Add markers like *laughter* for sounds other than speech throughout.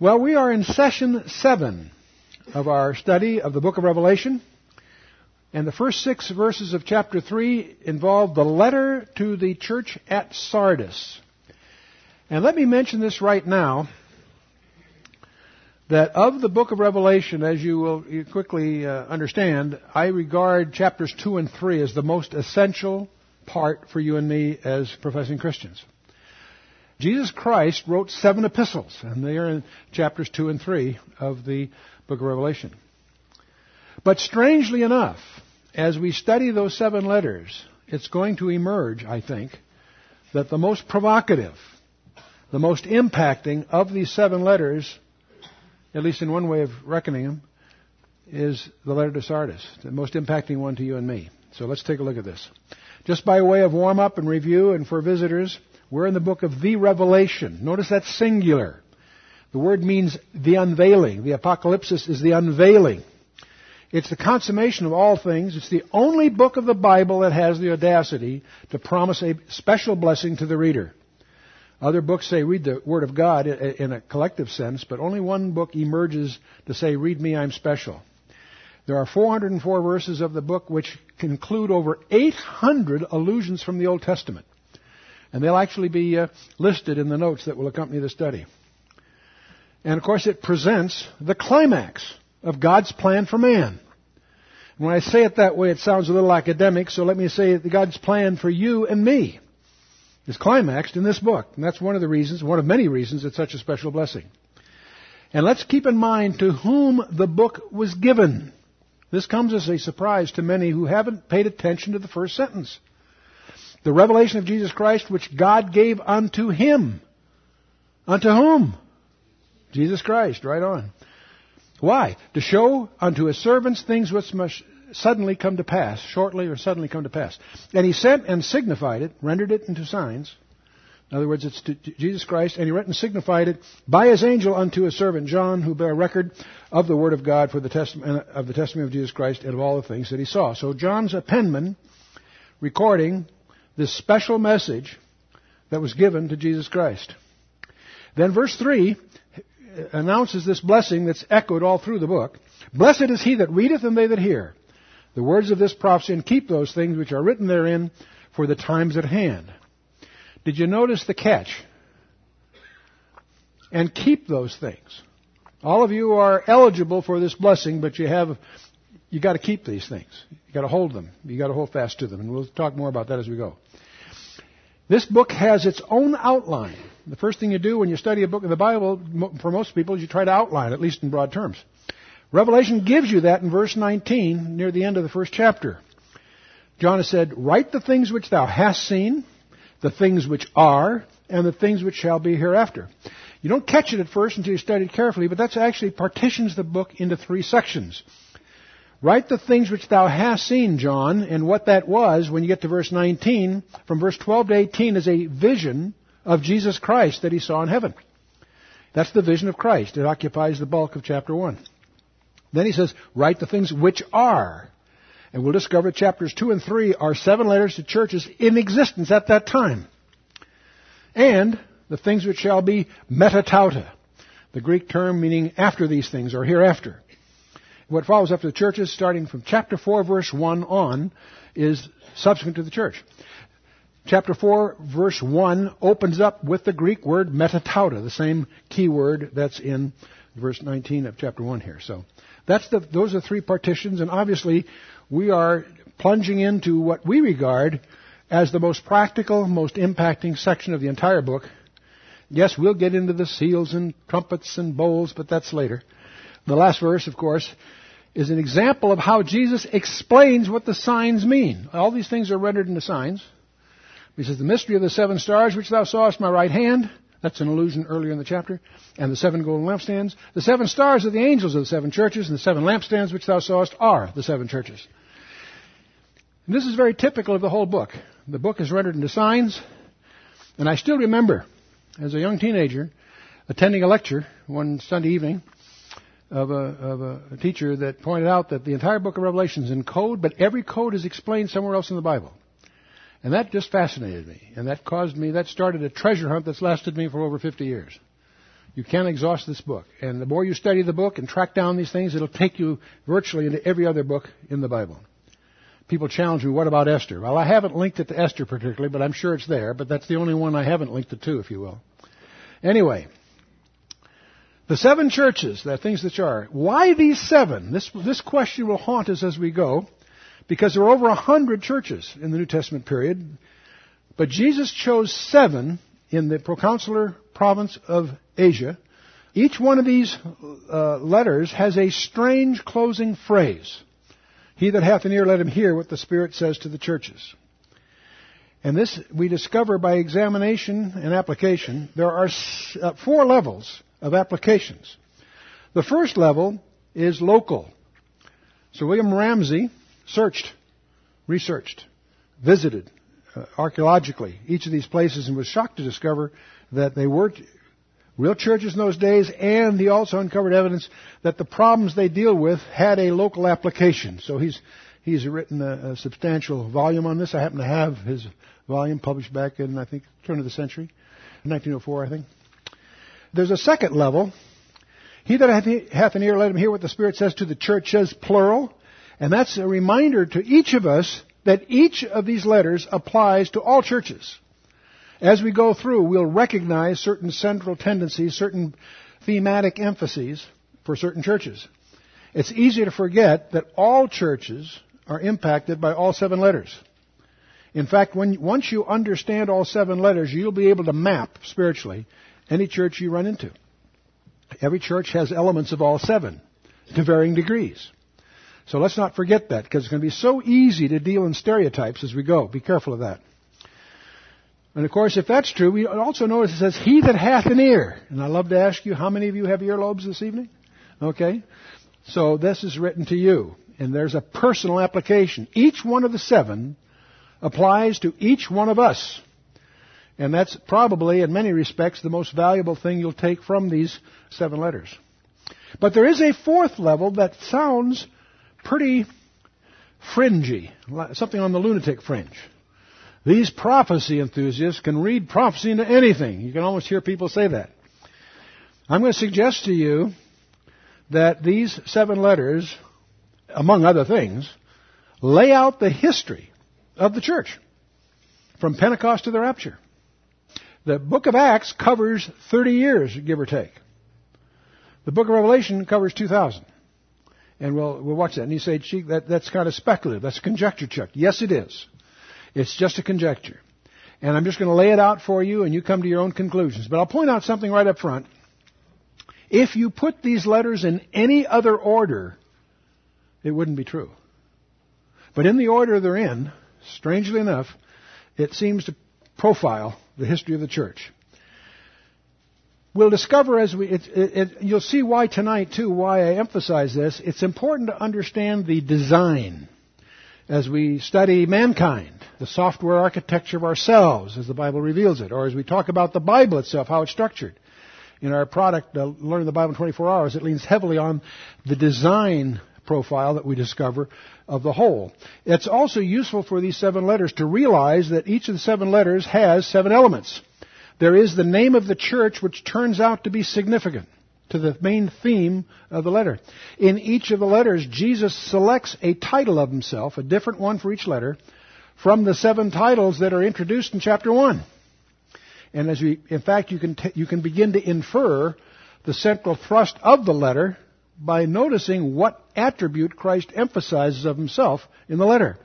Well, we are in session seven of our study of the book of Revelation. And the first six verses of chapter 3 involve the letter to the church at Sardis. And let me mention this right now that of the book of Revelation, as you will quickly uh, understand, I regard chapters 2 and 3 as the most essential part for you and me as professing Christians. Jesus Christ wrote seven epistles, and they are in chapters 2 and 3 of the book of Revelation. But strangely enough, as we study those seven letters, it's going to emerge, I think, that the most provocative, the most impacting of these seven letters, at least in one way of reckoning them, is the letter to Sardis, the most impacting one to you and me. So let's take a look at this. Just by way of warm up and review, and for visitors, we're in the book of the Revelation. Notice that's singular. The word means the unveiling. The apocalypsis is the unveiling. It's the consummation of all things. It's the only book of the Bible that has the audacity to promise a special blessing to the reader. Other books say read the Word of God in a collective sense, but only one book emerges to say, read me, I'm special. There are 404 verses of the book which conclude over 800 allusions from the Old Testament. And they'll actually be uh, listed in the notes that will accompany the study. And of course, it presents the climax of God's plan for man. When I say it that way, it sounds a little academic, so let me say that God's plan for you and me is climaxed in this book. And that's one of the reasons, one of many reasons, it's such a special blessing. And let's keep in mind to whom the book was given. This comes as a surprise to many who haven't paid attention to the first sentence the revelation of Jesus Christ which God gave unto him. Unto whom? Jesus Christ, right on. Why? To show unto his servants things which must suddenly come to pass, shortly or suddenly come to pass. And he sent and signified it, rendered it into signs. In other words, it's to Jesus Christ, and he went and signified it by his angel unto his servant John, who bare record of the word of God for the testament uh, of the testimony of Jesus Christ and of all the things that he saw. So John's a penman recording this special message that was given to Jesus Christ. Then verse 3 announces this blessing that's echoed all through the book. Blessed is he that readeth and they that hear the words of this prophecy and keep those things which are written therein for the times at hand. Did you notice the catch? And keep those things. All of you are eligible for this blessing, but you have you got to keep these things. You got to hold them. You got to hold fast to them, and we'll talk more about that as we go. This book has its own outline. The first thing you do when you study a book of the Bible, for most people, is you try to outline, at least in broad terms. Revelation gives you that in verse 19, near the end of the first chapter. John has said, Write the things which thou hast seen, the things which are, and the things which shall be hereafter. You don't catch it at first until you study it carefully, but that actually partitions the book into three sections. Write the things which thou hast seen, John, and what that was when you get to verse 19. From verse 12 to 18 is a vision of Jesus Christ that he saw in heaven. That's the vision of Christ. It occupies the bulk of chapter 1. Then he says, write the things which are. And we'll discover chapters 2 and 3 are seven letters to churches in existence at that time. And the things which shall be metatauta, the Greek term meaning after these things or hereafter. What follows after the churches, starting from chapter 4, verse 1 on, is subsequent to the church. Chapter 4, verse 1 opens up with the Greek word metatauta, the same key word that's in verse 19 of chapter 1 here. So that's the, those are three partitions, and obviously we are plunging into what we regard as the most practical, most impacting section of the entire book. Yes, we'll get into the seals and trumpets and bowls, but that's later. The last verse, of course, is an example of how Jesus explains what the signs mean. All these things are rendered into signs. He says, The mystery of the seven stars which thou sawest my right hand, that's an allusion earlier in the chapter, and the seven golden lampstands. The seven stars are the angels of the seven churches, and the seven lampstands which thou sawest are the seven churches. And this is very typical of the whole book. The book is rendered into signs, and I still remember, as a young teenager, attending a lecture one Sunday evening, of a, of a teacher that pointed out that the entire book of Revelation is in code, but every code is explained somewhere else in the Bible. And that just fascinated me. And that caused me, that started a treasure hunt that's lasted me for over 50 years. You can't exhaust this book. And the more you study the book and track down these things, it'll take you virtually into every other book in the Bible. People challenge me, what about Esther? Well, I haven't linked it to Esther particularly, but I'm sure it's there. But that's the only one I haven't linked it to, if you will. Anyway, the seven churches, the things that are. Why these seven? This, this question will haunt us as we go, because there are over a hundred churches in the New Testament period. But Jesus chose seven in the proconsular province of Asia. Each one of these uh, letters has a strange closing phrase. He that hath an ear, let him hear what the Spirit says to the churches. And this we discover by examination and application. There are uh, four levels of applications. The first level is local. So William Ramsay searched, researched, visited uh, archaeologically each of these places and was shocked to discover that they weren't real churches in those days, and he also uncovered evidence that the problems they deal with had a local application. So he's he's written a, a substantial volume on this. I happen to have his volume published back in I think turn of the century, 1904, I think. There's a second level. He that hath an ear, let him hear what the Spirit says to the churches, plural. And that's a reminder to each of us that each of these letters applies to all churches. As we go through, we'll recognize certain central tendencies, certain thematic emphases for certain churches. It's easy to forget that all churches are impacted by all seven letters. In fact, when, once you understand all seven letters, you'll be able to map spiritually any church you run into. Every church has elements of all seven to varying degrees. So let's not forget that because it's going to be so easy to deal in stereotypes as we go. Be careful of that. And of course, if that's true, we also notice it says, He that hath an ear. And I love to ask you, how many of you have earlobes this evening? Okay. So this is written to you. And there's a personal application. Each one of the seven applies to each one of us. And that's probably, in many respects, the most valuable thing you'll take from these seven letters. But there is a fourth level that sounds pretty fringy, something on the lunatic fringe. These prophecy enthusiasts can read prophecy into anything. You can almost hear people say that. I'm going to suggest to you that these seven letters, among other things, lay out the history of the church from Pentecost to the rapture. The book of Acts covers 30 years, give or take. The book of Revelation covers 2,000. And we'll, we'll watch that. And you say, gee, that, that's kind of speculative. That's a conjecture, Chuck. Yes, it is. It's just a conjecture. And I'm just going to lay it out for you and you come to your own conclusions. But I'll point out something right up front. If you put these letters in any other order, it wouldn't be true. But in the order they're in, strangely enough, it seems to profile the history of the church. We'll discover as we, it, it, it, you'll see why tonight too, why I emphasize this. It's important to understand the design as we study mankind, the software architecture of ourselves as the Bible reveals it, or as we talk about the Bible itself, how it's structured. In our product, uh, Learning the Bible in 24 Hours, it leans heavily on the design profile that we discover of the whole. It's also useful for these seven letters to realize that each of the seven letters has seven elements. There is the name of the church which turns out to be significant to the main theme of the letter. In each of the letters, Jesus selects a title of himself, a different one for each letter, from the seven titles that are introduced in chapter 1. And as we, in fact, you can, t- you can begin to infer the central thrust of the letter by noticing what attribute Christ emphasizes of himself in the letter.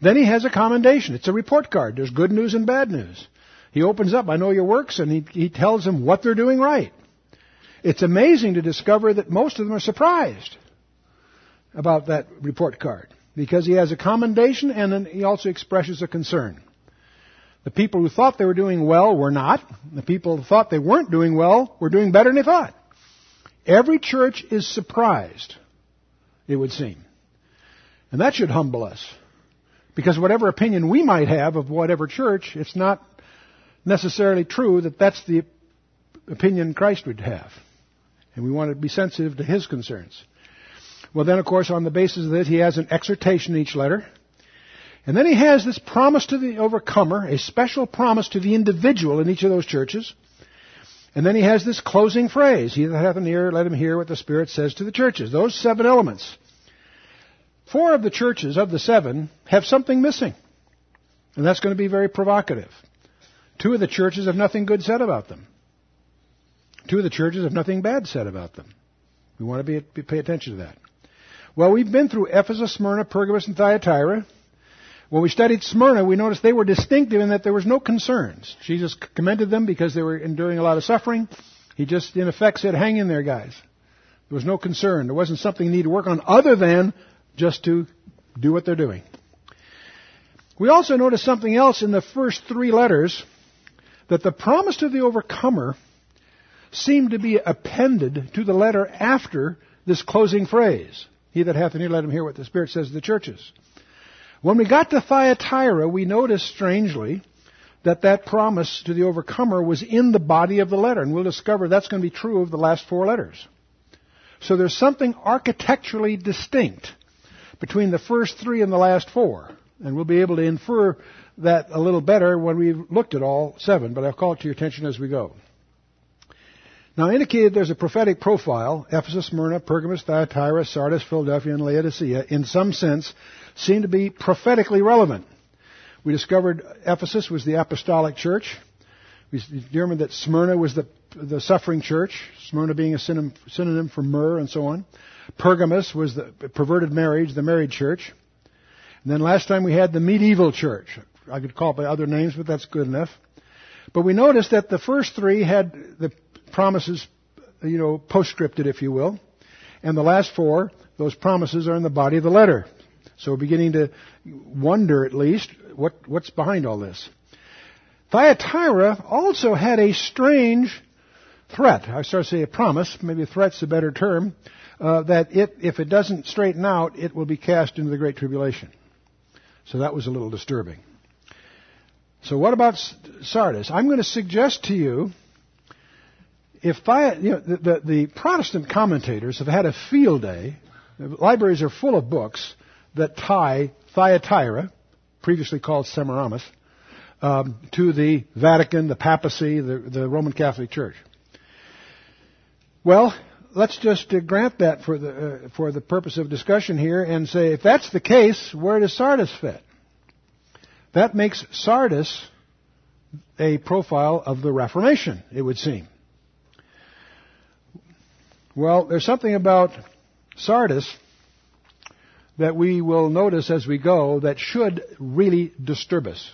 Then he has a commendation. It's a report card. There's good news and bad news. He opens up, I know your works, and he, he tells them what they're doing right. It's amazing to discover that most of them are surprised about that report card because he has a commendation and then he also expresses a concern. The people who thought they were doing well were not. The people who thought they weren't doing well were doing better than they thought. Every church is surprised, it would seem. And that should humble us. Because whatever opinion we might have of whatever church, it's not necessarily true that that's the opinion Christ would have. And we want to be sensitive to his concerns. Well, then, of course, on the basis of this, he has an exhortation in each letter. And then he has this promise to the overcomer, a special promise to the individual in each of those churches. And then he has this closing phrase, He that hath an ear, let him hear what the Spirit says to the churches. Those seven elements. Four of the churches of the seven have something missing. And that's going to be very provocative. Two of the churches have nothing good said about them. Two of the churches have nothing bad said about them. We want to be, pay attention to that. Well, we've been through Ephesus, Smyrna, Pergamos, and Thyatira. When we studied Smyrna, we noticed they were distinctive in that there was no concerns. Jesus commended them because they were enduring a lot of suffering. He just, in effect, said, hang in there, guys. There was no concern. There wasn't something you need to work on other than just to do what they're doing. We also notice something else in the first three letters that the promise to the overcomer seemed to be appended to the letter after this closing phrase. He that hath an ear, let him hear what the Spirit says to the churches. When we got to Thyatira, we noticed strangely that that promise to the overcomer was in the body of the letter, and we'll discover that's going to be true of the last four letters. So there's something architecturally distinct between the first three and the last four, and we'll be able to infer that a little better when we've looked at all seven, but I'll call it to your attention as we go. Now, indicated there's a prophetic profile, Ephesus, Smyrna, Pergamos, Thyatira, Sardis, Philadelphia, and Laodicea, in some sense, seem to be prophetically relevant. We discovered Ephesus was the apostolic church. We determined that Smyrna was the, the suffering church, Smyrna being a synonym for myrrh and so on. Pergamos was the perverted marriage, the married church. And then last time we had the medieval church. I could call it by other names, but that's good enough. But we noticed that the first three had the promises, you know, postscripted, if you will. And the last four, those promises are in the body of the letter. So we're beginning to wonder, at least, what, what's behind all this. Thyatira also had a strange threat. I start to say a promise, maybe a threat's a better term, uh, that it, if it doesn't straighten out, it will be cast into the Great Tribulation. So that was a little disturbing. So what about Sardis? I'm going to suggest to you if you know, the, the, the, Protestant commentators have had a field day, libraries are full of books that tie Thyatira, previously called Semiramis, um, to the Vatican, the papacy, the, the, Roman Catholic Church. Well, let's just uh, grant that for the, uh, for the purpose of discussion here and say, if that's the case, where does Sardis fit? That makes Sardis a profile of the Reformation, it would seem. Well, there's something about Sardis that we will notice as we go that should really disturb us.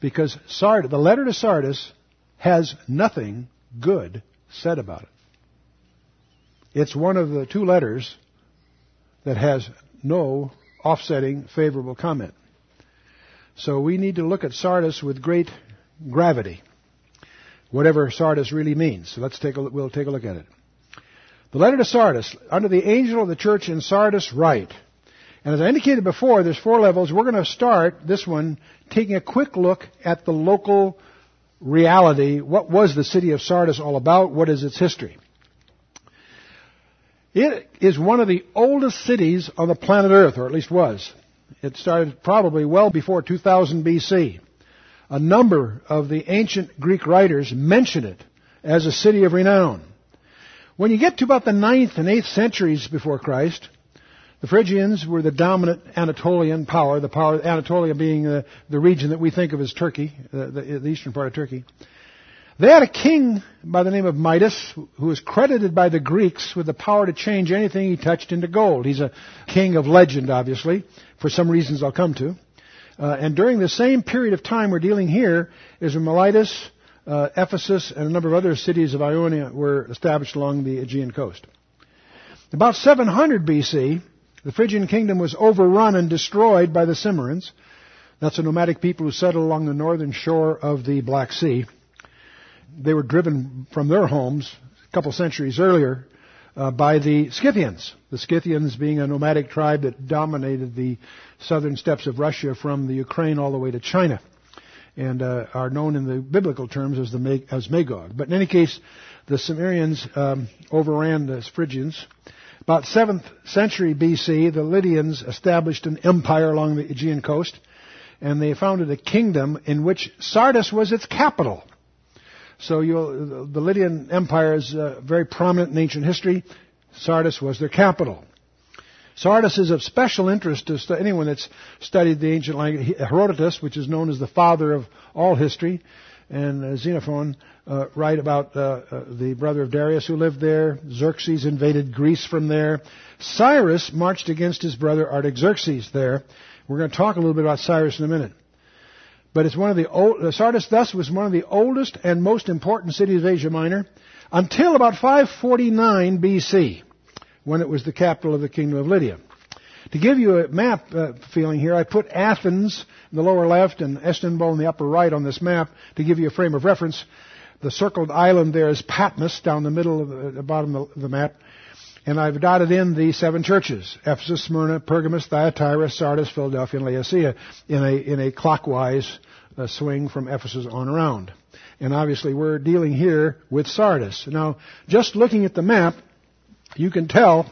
Because Sard, the letter to Sardis has nothing good said about it. It's one of the two letters that has no offsetting favorable comment. So we need to look at Sardis with great gravity, whatever Sardis really means. So let's take a, we'll take a look at it. The letter to Sardis, under the angel of the church in Sardis, write. And as I indicated before, there's four levels. We're going to start this one taking a quick look at the local reality. What was the city of Sardis all about? What is its history? It is one of the oldest cities on the planet Earth, or at least was. It started probably well before 2000 BC. A number of the ancient Greek writers mention it as a city of renown. When you get to about the ninth and eighth centuries before Christ, the Phrygians were the dominant Anatolian power, the power Anatolia being the, the region that we think of as Turkey, the, the, the eastern part of Turkey. They had a king by the name of Midas who was credited by the Greeks with the power to change anything he touched into gold. He's a king of legend, obviously, for some reasons I'll come to. Uh, and during the same period of time we're dealing here is when Miletus uh, Ephesus and a number of other cities of Ionia were established along the Aegean coast. About 700 BC, the Phrygian kingdom was overrun and destroyed by the Cimmerians. That's a nomadic people who settled along the northern shore of the Black Sea. They were driven from their homes a couple centuries earlier uh, by the Scythians. The Scythians being a nomadic tribe that dominated the southern steppes of Russia from the Ukraine all the way to China and uh, are known in the biblical terms as the as Magog. But in any case, the Cimmerians um, overran the Phrygians. About 7th century BC, the Lydians established an empire along the Aegean coast, and they founded a kingdom in which Sardis was its capital. So the Lydian Empire is uh, very prominent in ancient history. Sardis was their capital. Sardis is of special interest to anyone that's studied the ancient language. Herodotus, which is known as the father of all history, and uh, Xenophon uh, write about uh, uh, the brother of Darius who lived there. Xerxes invaded Greece from there. Cyrus marched against his brother Artaxerxes there. We're going to talk a little bit about Cyrus in a minute. But it's one of the old, uh, Sardis thus was one of the oldest and most important cities of Asia Minor until about 549 BC when it was the capital of the kingdom of Lydia. To give you a map uh, feeling here, I put Athens in the lower left and Istanbul in the upper right on this map to give you a frame of reference. The circled island there is Patmos down the middle of the, the bottom of the map. And I've dotted in the seven churches, Ephesus, Smyrna, Pergamos, Thyatira, Sardis, Philadelphia, and Laodicea in a, in a clockwise uh, swing from Ephesus on around. And obviously we're dealing here with Sardis. Now, just looking at the map, you can tell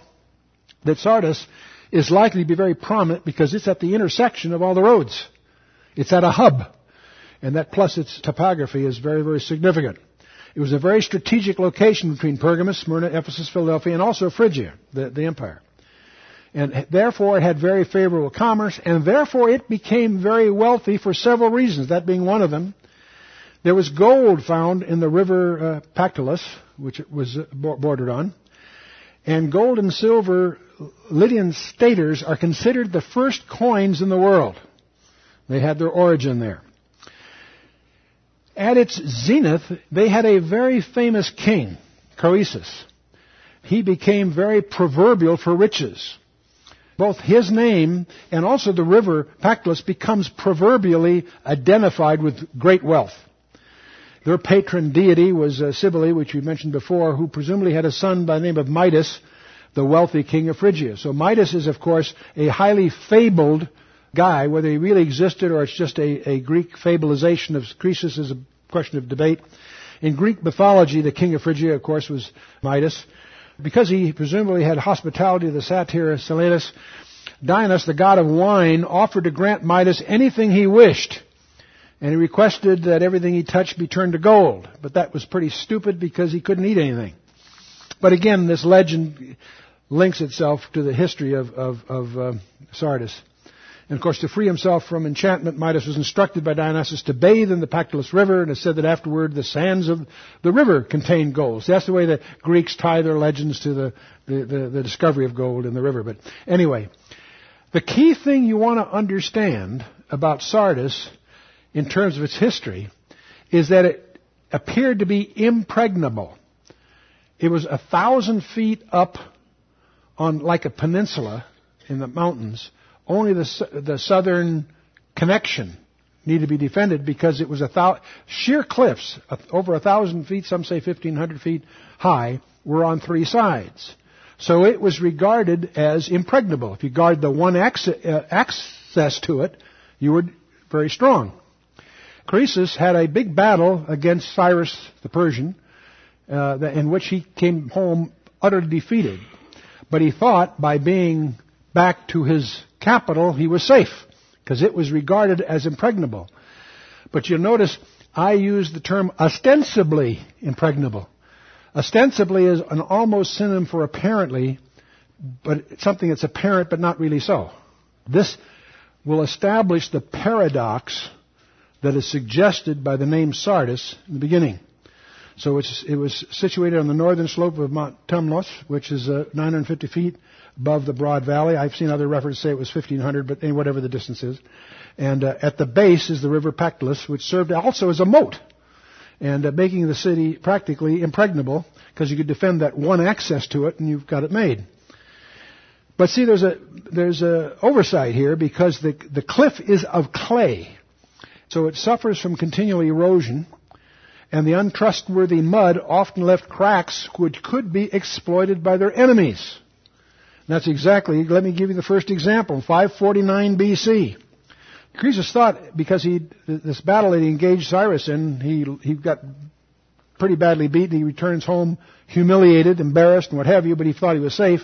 that Sardis is likely to be very prominent because it's at the intersection of all the roads. It's at a hub. And that plus its topography is very, very significant. It was a very strategic location between Pergamus, Smyrna, Ephesus, Philadelphia, and also Phrygia, the, the empire. And therefore it had very favorable commerce, and therefore it became very wealthy for several reasons, that being one of them. There was gold found in the river uh, Pactolus, which it was uh, bordered on. And gold and silver Lydian staters are considered the first coins in the world. They had their origin there. At its zenith, they had a very famous king, Croesus. He became very proverbial for riches. Both his name and also the river Pactolus becomes proverbially identified with great wealth. Their patron deity was uh, Cybele, which we mentioned before, who presumably had a son by the name of Midas, the wealthy king of Phrygia. So Midas is, of course, a highly fabled guy. Whether he really existed or it's just a, a Greek fabulization of Croesus is a question of debate. In Greek mythology, the king of Phrygia, of course, was Midas. Because he presumably had hospitality to the satyr Silenus, Dionysus, the god of wine, offered to grant Midas anything he wished. And he requested that everything he touched be turned to gold. But that was pretty stupid because he couldn't eat anything. But again, this legend links itself to the history of, of, of uh, Sardis. And of course, to free himself from enchantment, Midas was instructed by Dionysus to bathe in the Pactolus River, and it said that afterward the sands of the river contained gold. So that's the way the Greeks tie their legends to the, the, the, the discovery of gold in the river. But anyway, the key thing you want to understand about Sardis in terms of its history is that it appeared to be impregnable. It was a thousand feet up on like a peninsula in the mountains. Only the, the southern connection needed to be defended because it was a thou, sheer cliffs over a thousand feet, some say fifteen hundred feet high, were on three sides. So it was regarded as impregnable. If you guard the one access, uh, access to it, you were very strong. Croesus had a big battle against Cyrus the Persian, uh, in which he came home utterly defeated. But he thought by being back to his capital, he was safe, because it was regarded as impregnable. But you'll notice I use the term ostensibly impregnable. Ostensibly is an almost synonym for apparently, but something that's apparent but not really so. This will establish the paradox that is suggested by the name Sardis in the beginning. So it was situated on the northern slope of Mount Tmolus, which is uh, 950 feet above the broad valley. I've seen other references say it was 1500, but whatever the distance is. And uh, at the base is the river Pactolus, which served also as a moat, and uh, making the city practically impregnable because you could defend that one access to it, and you've got it made. But see, there's a there's a oversight here because the the cliff is of clay. So it suffers from continual erosion, and the untrustworthy mud often left cracks which could be exploited by their enemies. And that's exactly, let me give you the first example, 549 BC. Croesus thought because he, this battle that he engaged Cyrus in, he, he got pretty badly beaten. He returns home humiliated, embarrassed, and what have you, but he thought he was safe.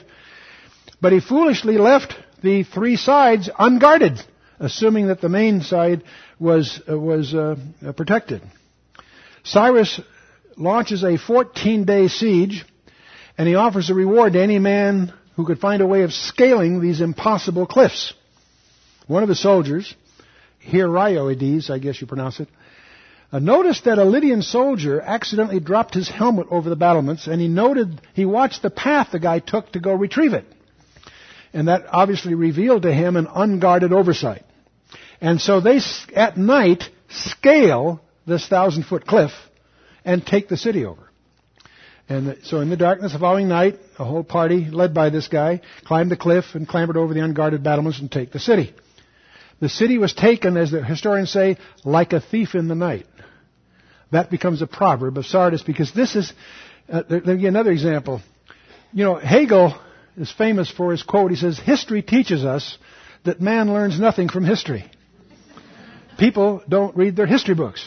But he foolishly left the three sides unguarded, assuming that the main side was, uh, was uh, protected. Cyrus launches a 14 day siege and he offers a reward to any man who could find a way of scaling these impossible cliffs. One of the soldiers, Hierioides, I guess you pronounce it, uh, noticed that a Lydian soldier accidentally dropped his helmet over the battlements, and he noted, he watched the path the guy took to go retrieve it. And that obviously revealed to him an unguarded oversight. And so they, at night, scale this thousand foot cliff and take the city over. And so in the darkness the following night, a whole party, led by this guy, climbed the cliff and clambered over the unguarded battlements and take the city. The city was taken, as the historians say, like a thief in the night. That becomes a proverb of Sardis because this is, uh, let me give another example. You know, Hegel is famous for his quote. He says, history teaches us that man learns nothing from history. People don't read their history books.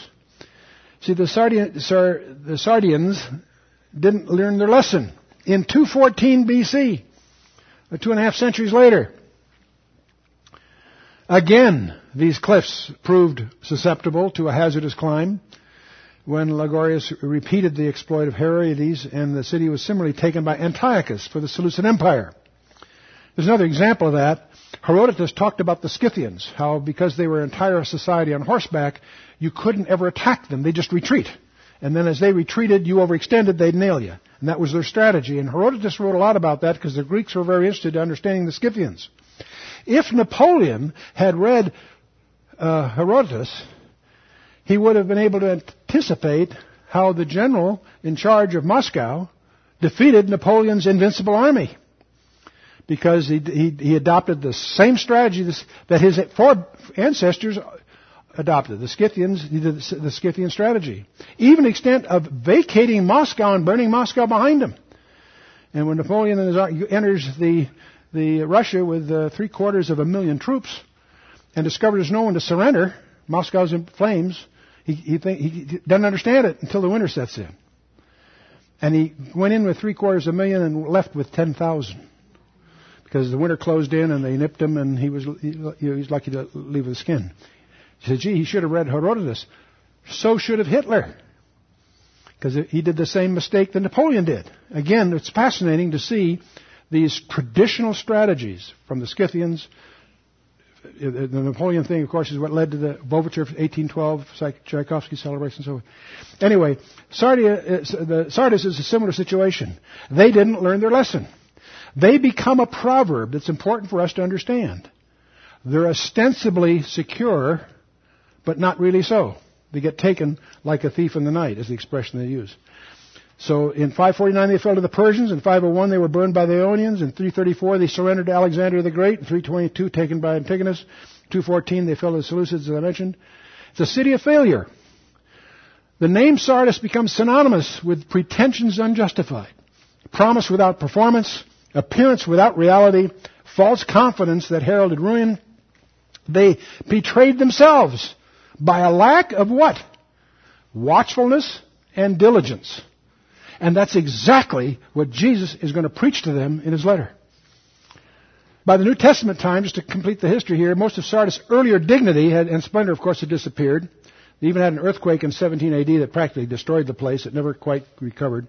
See, the, Sardian, Sar, the Sardians didn't learn their lesson. In 214 BC, uh, two and a half centuries later, again, these cliffs proved susceptible to a hazardous climb when Ligorius repeated the exploit of Hierioides and the city was similarly taken by Antiochus for the Seleucid Empire. There's another example of that. Herodotus talked about the Scythians, how because they were an entire society on horseback, you couldn't ever attack them. They just retreat. And then as they retreated, you overextended, they'd nail you. And that was their strategy. And Herodotus wrote a lot about that because the Greeks were very interested in understanding the Scythians. If Napoleon had read uh, Herodotus, he would have been able to anticipate how the general in charge of Moscow defeated Napoleon's invincible army. Because he, he, he adopted the same strategy that his four ancestors adopted. The Scythians the Scythian strategy. Even extent of vacating Moscow and burning Moscow behind him. And when Napoleon enters the, the Russia with uh, three quarters of a million troops and discovers no one to surrender, Moscow's in flames, he, he, think, he doesn't understand it until the winter sets in. And he went in with three quarters of a million and left with 10,000 because the winter closed in and they nipped him and he was, he, was lucky to leave with skin. He said, gee, he should have read Herodotus. So should have Hitler. Because he did the same mistake that Napoleon did. Again, it's fascinating to see these traditional strategies from the Scythians. The Napoleon thing, of course, is what led to the Overture of 1812, Tchaikovsky celebration, so on. Anyway, Sardia, uh, the Sardis is a similar situation. They didn't learn their lesson. They become a proverb that's important for us to understand. They're ostensibly secure but not really so. They get taken like a thief in the night, is the expression they use. So in 549 they fell to the Persians. In 501 they were burned by the Ionians. In 334 they surrendered to Alexander the Great. In 322 taken by Antigonus. 214 they fell to the Seleucids, as I mentioned. It's a city of failure. The name Sardis becomes synonymous with pretensions unjustified, promise without performance, appearance without reality, false confidence that heralded ruin. They betrayed themselves by a lack of what? Watchfulness and diligence. And that's exactly what Jesus is going to preach to them in his letter. By the New Testament time, just to complete the history here, most of Sardis' earlier dignity had, and splendor, of course, had disappeared. They even had an earthquake in 17 AD that practically destroyed the place. It never quite recovered.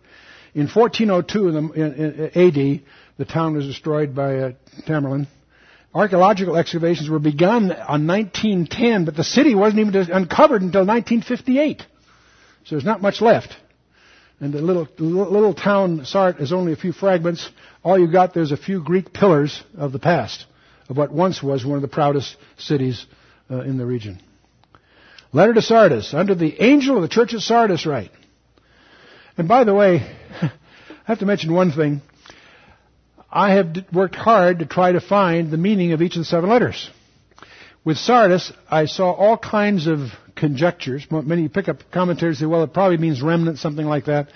In 1402 in the, in, in AD, the town was destroyed by uh, Tamerlane. Archaeological excavations were begun on 1910, but the city wasn't even uncovered until 1958. So there's not much left. And the little, little town Sart is only a few fragments. All you got there's a few Greek pillars of the past, of what once was one of the proudest cities uh, in the region. Letter to Sardis, under the angel of the church of Sardis write. And by the way, *laughs* I have to mention one thing. I have worked hard to try to find the meaning of each of the seven letters. With Sardis, I saw all kinds of conjectures. Many pick up commentators say, well, it probably means remnant, something like that.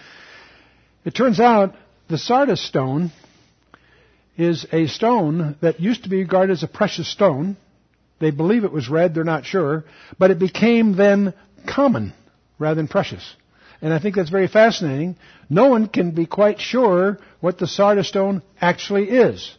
It turns out the Sardis stone is a stone that used to be regarded as a precious stone. They believe it was red, they're not sure, but it became then common rather than precious. And I think that's very fascinating. No one can be quite sure what the Sardis stone actually is.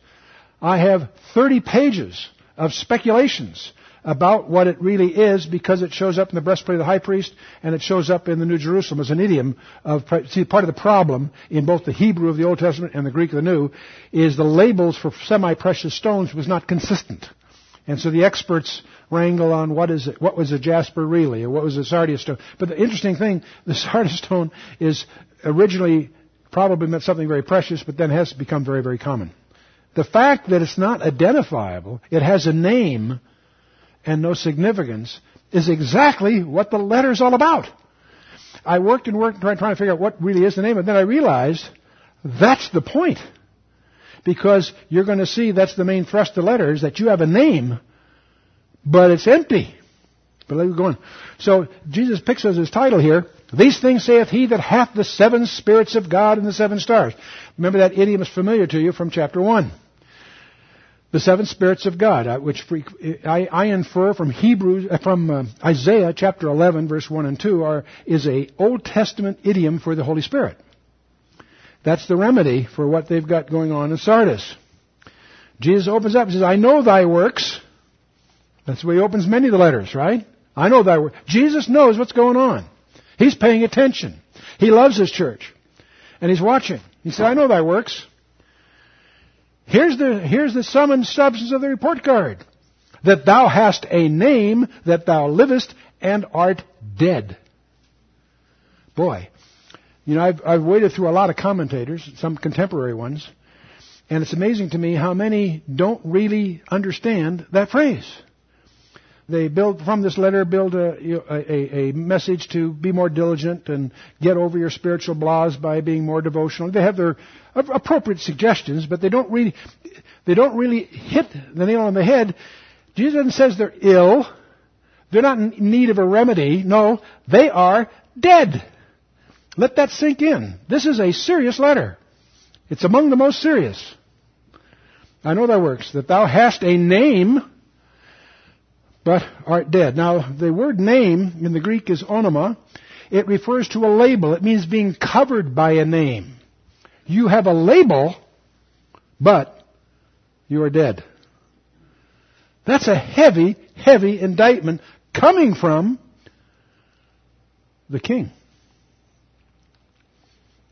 I have 30 pages of speculations about what it really is because it shows up in the breastplate of the high priest and it shows up in the New Jerusalem as an idiom of, see, part of the problem in both the Hebrew of the Old Testament and the Greek of the New is the labels for semi-precious stones was not consistent. And so the experts wrangle on what is it, what was a jasper really, or what was a sardius stone. But the interesting thing, the *laughs* sardius stone is originally probably meant something very precious, but then has become very, very common. The fact that it's not identifiable, it has a name and no significance, is exactly what the letter's all about. I worked and worked trying, trying to figure out what really is the name, and then I realized that's the point. Because you're going to see that's the main thrust of the letter is that you have a name, but it's empty. But let me go on. So Jesus picks as his title here, These things saith he that hath the seven spirits of God and the seven stars. Remember that idiom is familiar to you from chapter 1. The seven spirits of God, uh, which I, I infer from Hebrews, uh, from uh, Isaiah chapter 11, verse 1 and 2, are, is a Old Testament idiom for the Holy Spirit. That's the remedy for what they've got going on in Sardis. Jesus opens up and says, I know thy works. That's the way he opens many of the letters, right? I know thy works. Jesus knows what's going on. He's paying attention. He loves his church. And he's watching. He said, I know thy works. Here's the, here's the sum and substance of the report card. That thou hast a name, that thou livest, and art dead. Boy, you know, I've, I've waded through a lot of commentators, some contemporary ones, and it's amazing to me how many don't really understand that phrase. They build from this letter build a, a, a, message to be more diligent and get over your spiritual blahs by being more devotional. They have their appropriate suggestions, but they don't really they don't really hit the nail on the head. Jesus says they're ill. They're not in need of a remedy. No, they are dead. Let that sink in. This is a serious letter. It's among the most serious. I know that works. That thou hast a name, but art dead. Now, the word name in the Greek is onoma. It refers to a label. It means being covered by a name. You have a label, but you are dead. That's a heavy, heavy indictment coming from the king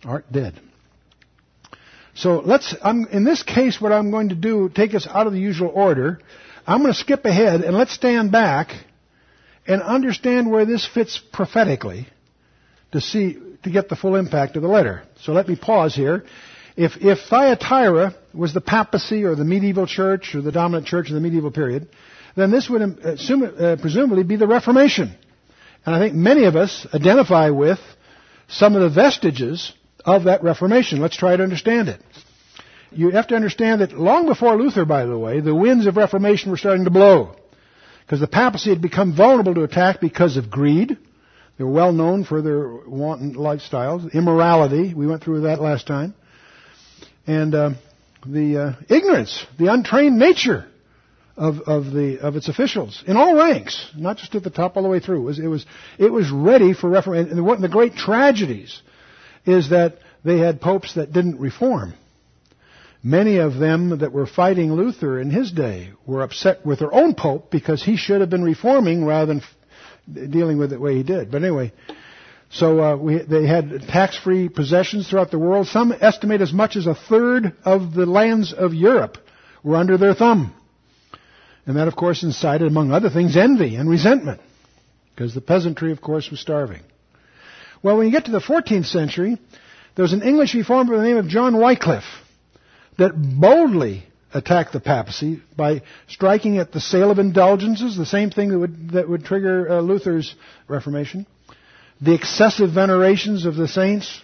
art dead. So let's, I'm, in this case, what I'm going to do, take us out of the usual order. I'm going to skip ahead and let's stand back and understand where this fits prophetically to see, to get the full impact of the letter. So let me pause here. If, if Thyatira was the papacy or the medieval church or the dominant church in the medieval period, then this would assume, uh, presumably be the Reformation. And I think many of us identify with some of the vestiges of that Reformation. Let's try to understand it. You have to understand that long before Luther, by the way, the winds of Reformation were starting to blow. Because the papacy had become vulnerable to attack because of greed. They were well known for their wanton lifestyles, immorality. We went through that last time. And uh, the uh, ignorance, the untrained nature of, of, the, of its officials in all ranks, not just at the top all the way through. It was, it was, it was ready for reformation. And one of the great tragedies is that they had popes that didn't reform. Many of them that were fighting Luther in his day were upset with their own pope because he should have been reforming rather than dealing with it the way he did. But anyway, so uh, we, they had tax-free possessions throughout the world. Some estimate as much as a third of the lands of Europe were under their thumb. And that, of course, incited, among other things, envy and resentment, because the peasantry, of course, was starving. Well, when you get to the 14th century, there was an English reformer by the name of John Wycliffe that boldly attacked the papacy by striking at the sale of indulgences, the same thing that would, that would trigger uh, Luther's Reformation, the excessive venerations of the saints,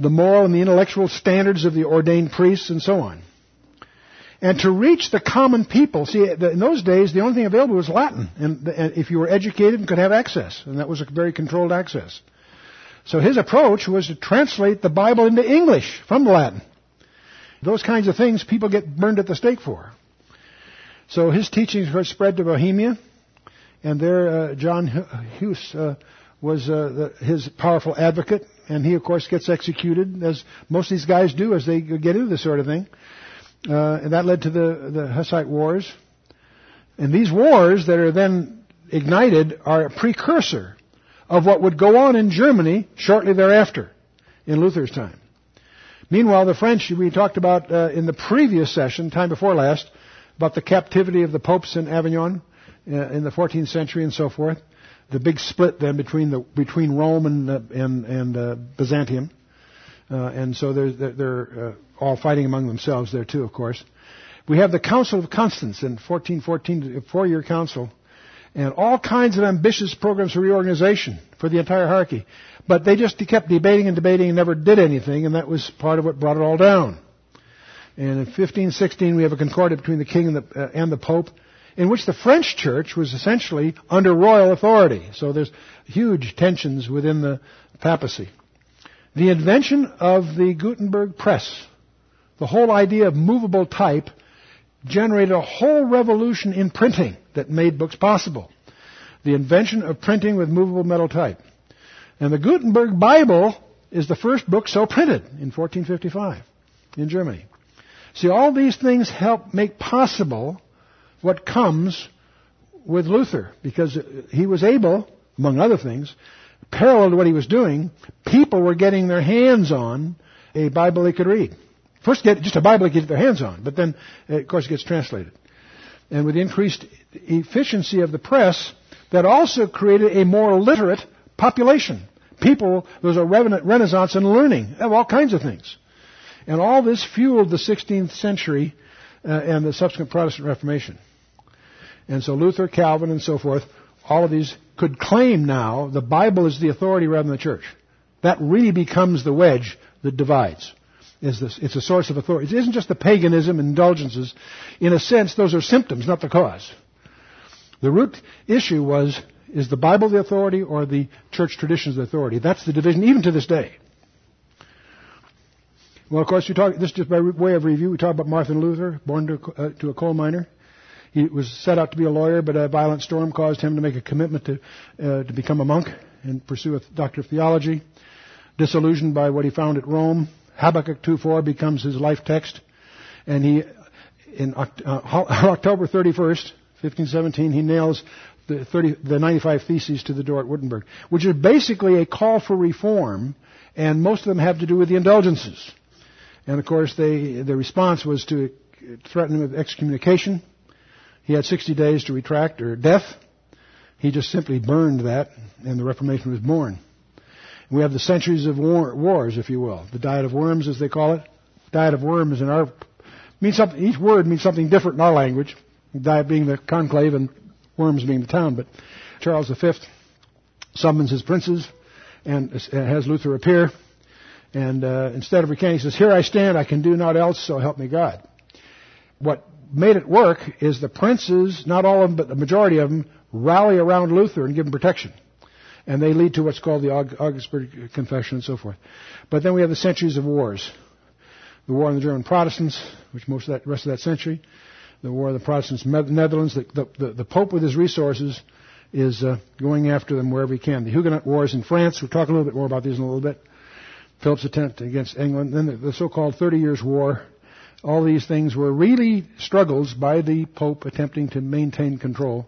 the moral and the intellectual standards of the ordained priests, and so on. And to reach the common people, see, in those days, the only thing available was Latin, and if you were educated and could have access, and that was a very controlled access. So his approach was to translate the Bible into English from Latin. Those kinds of things people get burned at the stake for. So his teachings were spread to Bohemia, and there uh, John Huss uh, was uh, the, his powerful advocate, and he of course gets executed, as most of these guys do as they get into this sort of thing. Uh, and that led to the, the Hussite Wars. And these wars that are then ignited are a precursor of what would go on in Germany shortly thereafter in Luther's time. Meanwhile, the French, we talked about uh, in the previous session, time before last, about the captivity of the popes in Avignon uh, in the 14th century and so forth. The big split then between the between Rome and uh, and, and uh, Byzantium, uh, and so they're, they're uh, all fighting among themselves there too, of course. We have the Council of Constance in 1414, a four-year council, and all kinds of ambitious programs for reorganization for the entire hierarchy. But they just kept debating and debating and never did anything, and that was part of what brought it all down. And in 1516, we have a concordat between the king and the, uh, and the pope, in which the French church was essentially under royal authority. So there's huge tensions within the papacy. The invention of the Gutenberg press, the whole idea of movable type, generated a whole revolution in printing that made books possible. The invention of printing with movable metal type. And the Gutenberg Bible is the first book so printed in 1455 in Germany. See, all these things help make possible what comes with Luther, because he was able, among other things, parallel to what he was doing, people were getting their hands on a Bible they could read. First, get just a Bible to get their hands on, but then, of course, it gets translated. And with the increased efficiency of the press, that also created a more literate population. People, there was a renaissance in learning of all kinds of things. And all this fueled the 16th century uh, and the subsequent Protestant Reformation. And so Luther, Calvin, and so forth, all of these could claim now the Bible is the authority rather than the church. That really becomes the wedge that divides. Is this, it's a source of authority. It isn't just the paganism indulgences. In a sense, those are symptoms, not the cause. The root issue was, is the Bible the authority or the church traditions the authority? That's the division even to this day. Well, of course, you talk, this is just by way of review, we talk about Martin Luther, born to, uh, to a coal miner. He was set out to be a lawyer, but a violent storm caused him to make a commitment to, uh, to become a monk and pursue a doctor of theology. Disillusioned by what he found at Rome, Habakkuk 2.4 becomes his life text. And he, in uh, *laughs* October 31st, 1517, he nails the, 30, the 95 Theses to the door at Wittenberg, which is basically a call for reform, and most of them have to do with the indulgences. And of course, they, the response was to threaten him with excommunication. He had 60 days to retract or death. He just simply burned that, and the Reformation was born. We have the centuries of war, wars, if you will. The Diet of Worms, as they call it. Diet of Worms in our means something. Each word means something different in our language. Diet being the conclave and Worms being the town. But Charles V summons his princes and has Luther appear. And uh, instead of recanting, he says, "Here I stand. I can do naught else. So help me God." What made it work is the princes, not all of them, but the majority of them, rally around Luther and give him protection and they lead to what's called the Augsburg Confession and so forth. But then we have the centuries of wars. The war on the German Protestants, which most of that rest of that century, the war of the Protestants, Netherlands, the, the, the Pope with his resources is uh, going after them wherever he can. The Huguenot wars in France, we'll talk a little bit more about these in a little bit. Philip's attempt against England, then the, the so-called Thirty Years' War. All these things were really struggles by the Pope attempting to maintain control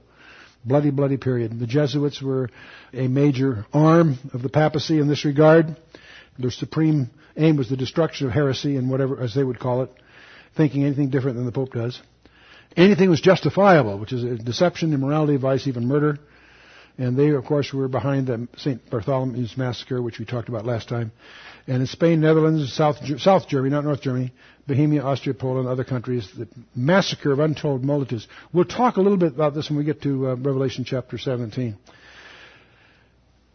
bloody, bloody period. The Jesuits were a major arm of the papacy in this regard. Their supreme aim was the destruction of heresy and whatever, as they would call it, thinking anything different than the Pope does. Anything was justifiable, which is deception, immorality, vice, even murder. And they, of course, were behind the St. Bartholomew's massacre, which we talked about last time. And in Spain, Netherlands, South, South Germany, not North Germany, Bohemia, Austria, Poland, other countries, the massacre of untold multitudes. We'll talk a little bit about this when we get to uh, Revelation chapter 17.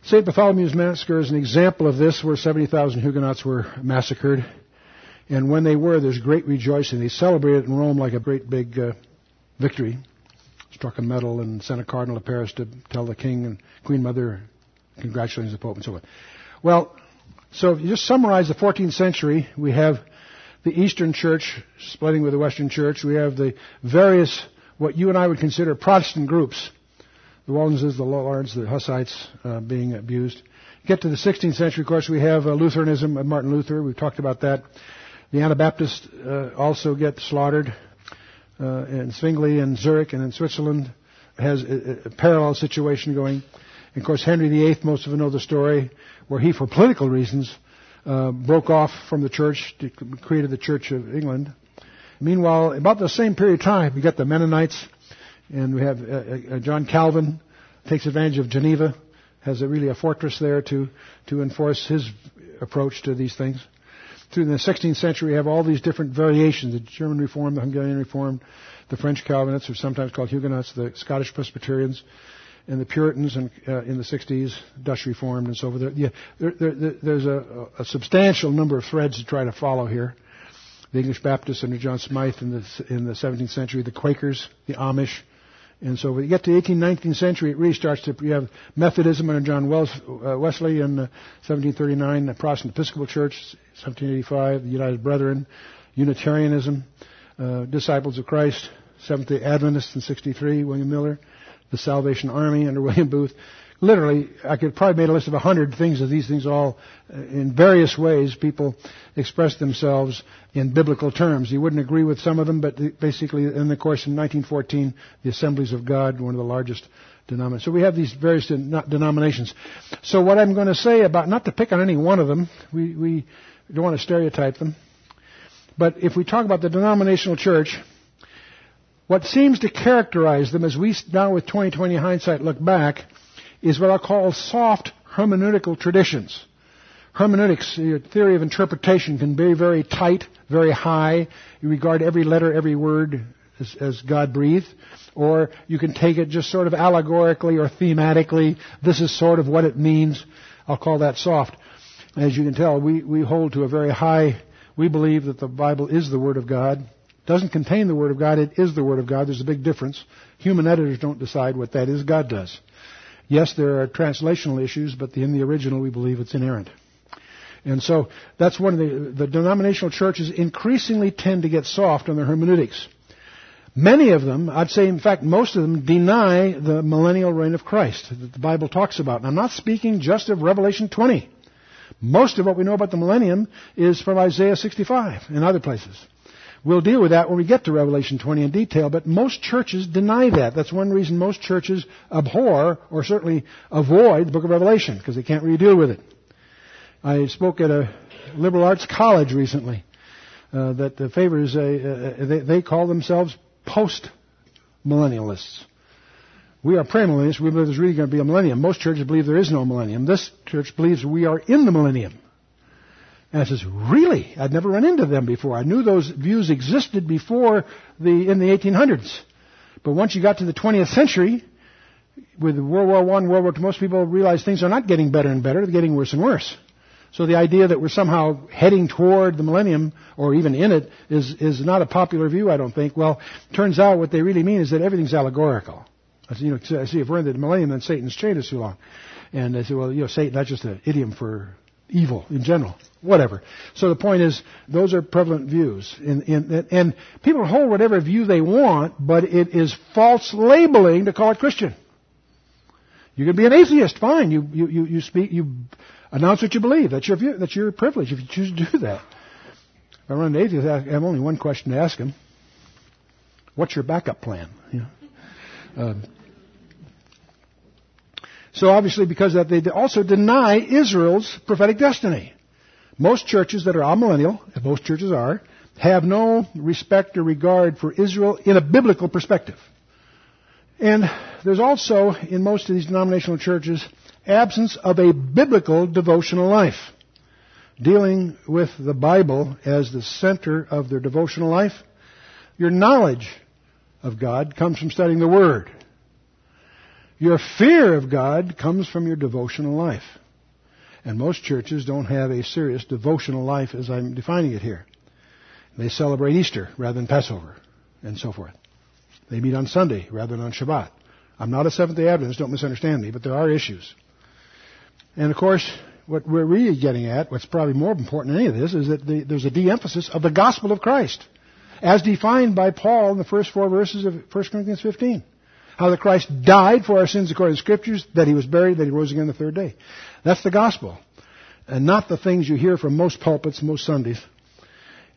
St. Bartholomew's massacre is an example of this, where 70,000 Huguenots were massacred. And when they were, there's great rejoicing. They celebrated it in Rome like a great big uh, victory. Struck a medal and sent a cardinal to Paris to tell the king and queen mother congratulations to the Pope and so on. Well, so if you just summarize the 14th century, we have the Eastern Church splitting with the Western Church. We have the various, what you and I would consider Protestant groups. The Waldenses, the Lollards, the Hussites uh, being abused. Get to the 16th century, of course, we have uh, Lutheranism of Martin Luther. We've talked about that. The Anabaptists uh, also get slaughtered. Uh, in Zwingli and Zurich and in Switzerland has a, a parallel situation going. And of course, Henry VIII, most of you know the story, where he, for political reasons, uh, broke off from the church, created the Church of England. Meanwhile, about the same period of time, we got the Mennonites, and we have uh, uh, John Calvin takes advantage of Geneva, has a, really a fortress there to to enforce his approach to these things. Through the 16th century, we have all these different variations: the German Reform, the Hungarian Reform, the French Calvinists, or sometimes called Huguenots, the Scottish Presbyterians, and the Puritans in, uh, in the 60s, Dutch Reformed, and so forth. Yeah, there, there, there's a, a, substantial number of threads to try to follow here. The English Baptists under John Smythe in the, in the 17th century, the Quakers, the Amish, and so when you get to the 18th, 19th century, it really starts to, you have Methodism under John Wells, uh, Wesley in uh, 1739, the Protestant Episcopal Church, 1785, the United Brethren, Unitarianism, uh, Disciples of Christ, Seventh-day Adventists in 63, William Miller, the Salvation Army under *laughs* William Booth. Literally, I could probably make a list of a hundred things of these things all, uh, in various ways, people express themselves in biblical terms. You wouldn't agree with some of them, but basically, in the course in 1914, the Assemblies of God, one of the largest denominations. So we have these various denominations. So what I'm going to say about, not to pick on any one of them, we, we don't want to stereotype them, but if we talk about the denominational church, what seems to characterize them as we now with 2020 hindsight look back is what I call soft hermeneutical traditions. Hermeneutics, uh, the theory of interpretation, can be very tight, very high. You regard every letter, every word as, as God breathed. Or you can take it just sort of allegorically or thematically. This is sort of what it means. I'll call that soft. As you can tell, we, we hold to a very high, we believe that the Bible is the Word of God. It doesn't contain the Word of God, it is the Word of God. There's a big difference. Human editors don't decide what that is, God does. Yes, there are translational issues, but in the original we believe it's inerrant. And so that's one of the, the denominational churches increasingly tend to get soft on their hermeneutics. Many of them, I'd say in fact most of them, deny the millennial reign of Christ that the Bible talks about. And I'm not speaking just of Revelation 20. Most of what we know about the millennium is from Isaiah 65 and other places. We'll deal with that when we get to Revelation 20 in detail, but most churches deny that. That's one reason most churches abhor, or certainly avoid, the book of Revelation, because they can't really deal with it. I spoke at a liberal arts college recently uh, that favors, a, uh, they, they call themselves post-millennialists. We are premillennialists. We believe there's really going to be a millennium. Most churches believe there is no millennium. This church believes we are in the millennium. And I says, really? I'd never run into them before. I knew those views existed before the, in the 1800s. But once you got to the 20th century, with World War I, World War II, most people realize things are not getting better and better, they're getting worse and worse. So the idea that we're somehow heading toward the millennium, or even in it, is, is not a popular view, I don't think. Well, turns out what they really mean is that everything's allegorical. I see, you know, I see if we're in the millennium, then Satan's chained us too long. And they say, well, you know, Satan, that's just an idiom for evil in general. Whatever. So the point is, those are prevalent views. In, and people hold whatever view they want, but it is false labeling to call it Christian. You can be an atheist, fine. You, you, you, you speak, you announce what you believe. That's your view, that's your privilege if you choose to do that. If I run an atheist, I have only one question to ask him. What's your backup plan? You know? um, so obviously because that they also deny Israel's prophetic destiny. Most churches that are amillennial, and most churches are, have no respect or regard for Israel in a biblical perspective. And there's also, in most of these denominational churches, absence of a biblical devotional life. Dealing with the Bible as the center of their devotional life. Your knowledge of God comes from studying the Word. Your fear of God comes from your devotional life. And most churches don't have a serious devotional life as I'm defining it here. They celebrate Easter rather than Passover and so forth. They meet on Sunday rather than on Shabbat. I'm not a Seventh day Adventist, don't misunderstand me, but there are issues. And of course, what we're really getting at, what's probably more important than any of this, is that the, there's a de-emphasis of the gospel of Christ, as defined by Paul in the first four verses of 1 Corinthians 15. How that Christ died for our sins according to the Scriptures, that He was buried, that He rose again the third day. That's the gospel. And not the things you hear from most pulpits, most Sundays.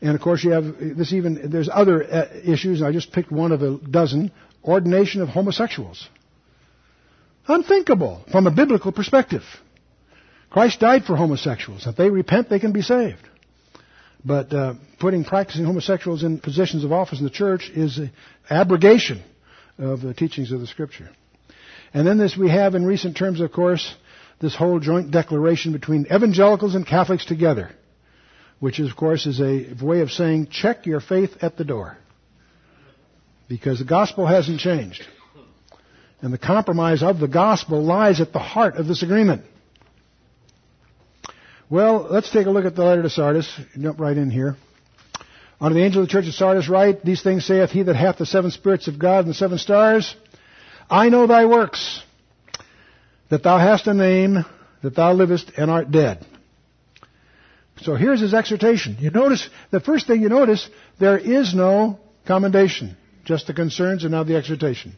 And of course, you have this even, there's other uh, issues, and I just picked one of a dozen. Ordination of homosexuals. Unthinkable from a biblical perspective. Christ died for homosexuals. If they repent, they can be saved. But uh, putting practicing homosexuals in positions of office in the church is abrogation of the teachings of the Scripture. And then this we have in recent terms, of course, this whole joint declaration between evangelicals and Catholics together which of course is a way of saying check your faith at the door. Because the gospel hasn't changed. And the compromise of the gospel lies at the heart of this agreement. Well, let's take a look at the letter to Sardis. Jump right in here. Unto the angel of the church of Sardis write, These things saith he that hath the seven spirits of God and the seven stars. I know thy works, that thou hast a name, that thou livest and art dead. So here's his exhortation. You notice, the first thing you notice, there is no commendation, just the concerns and now the exhortation.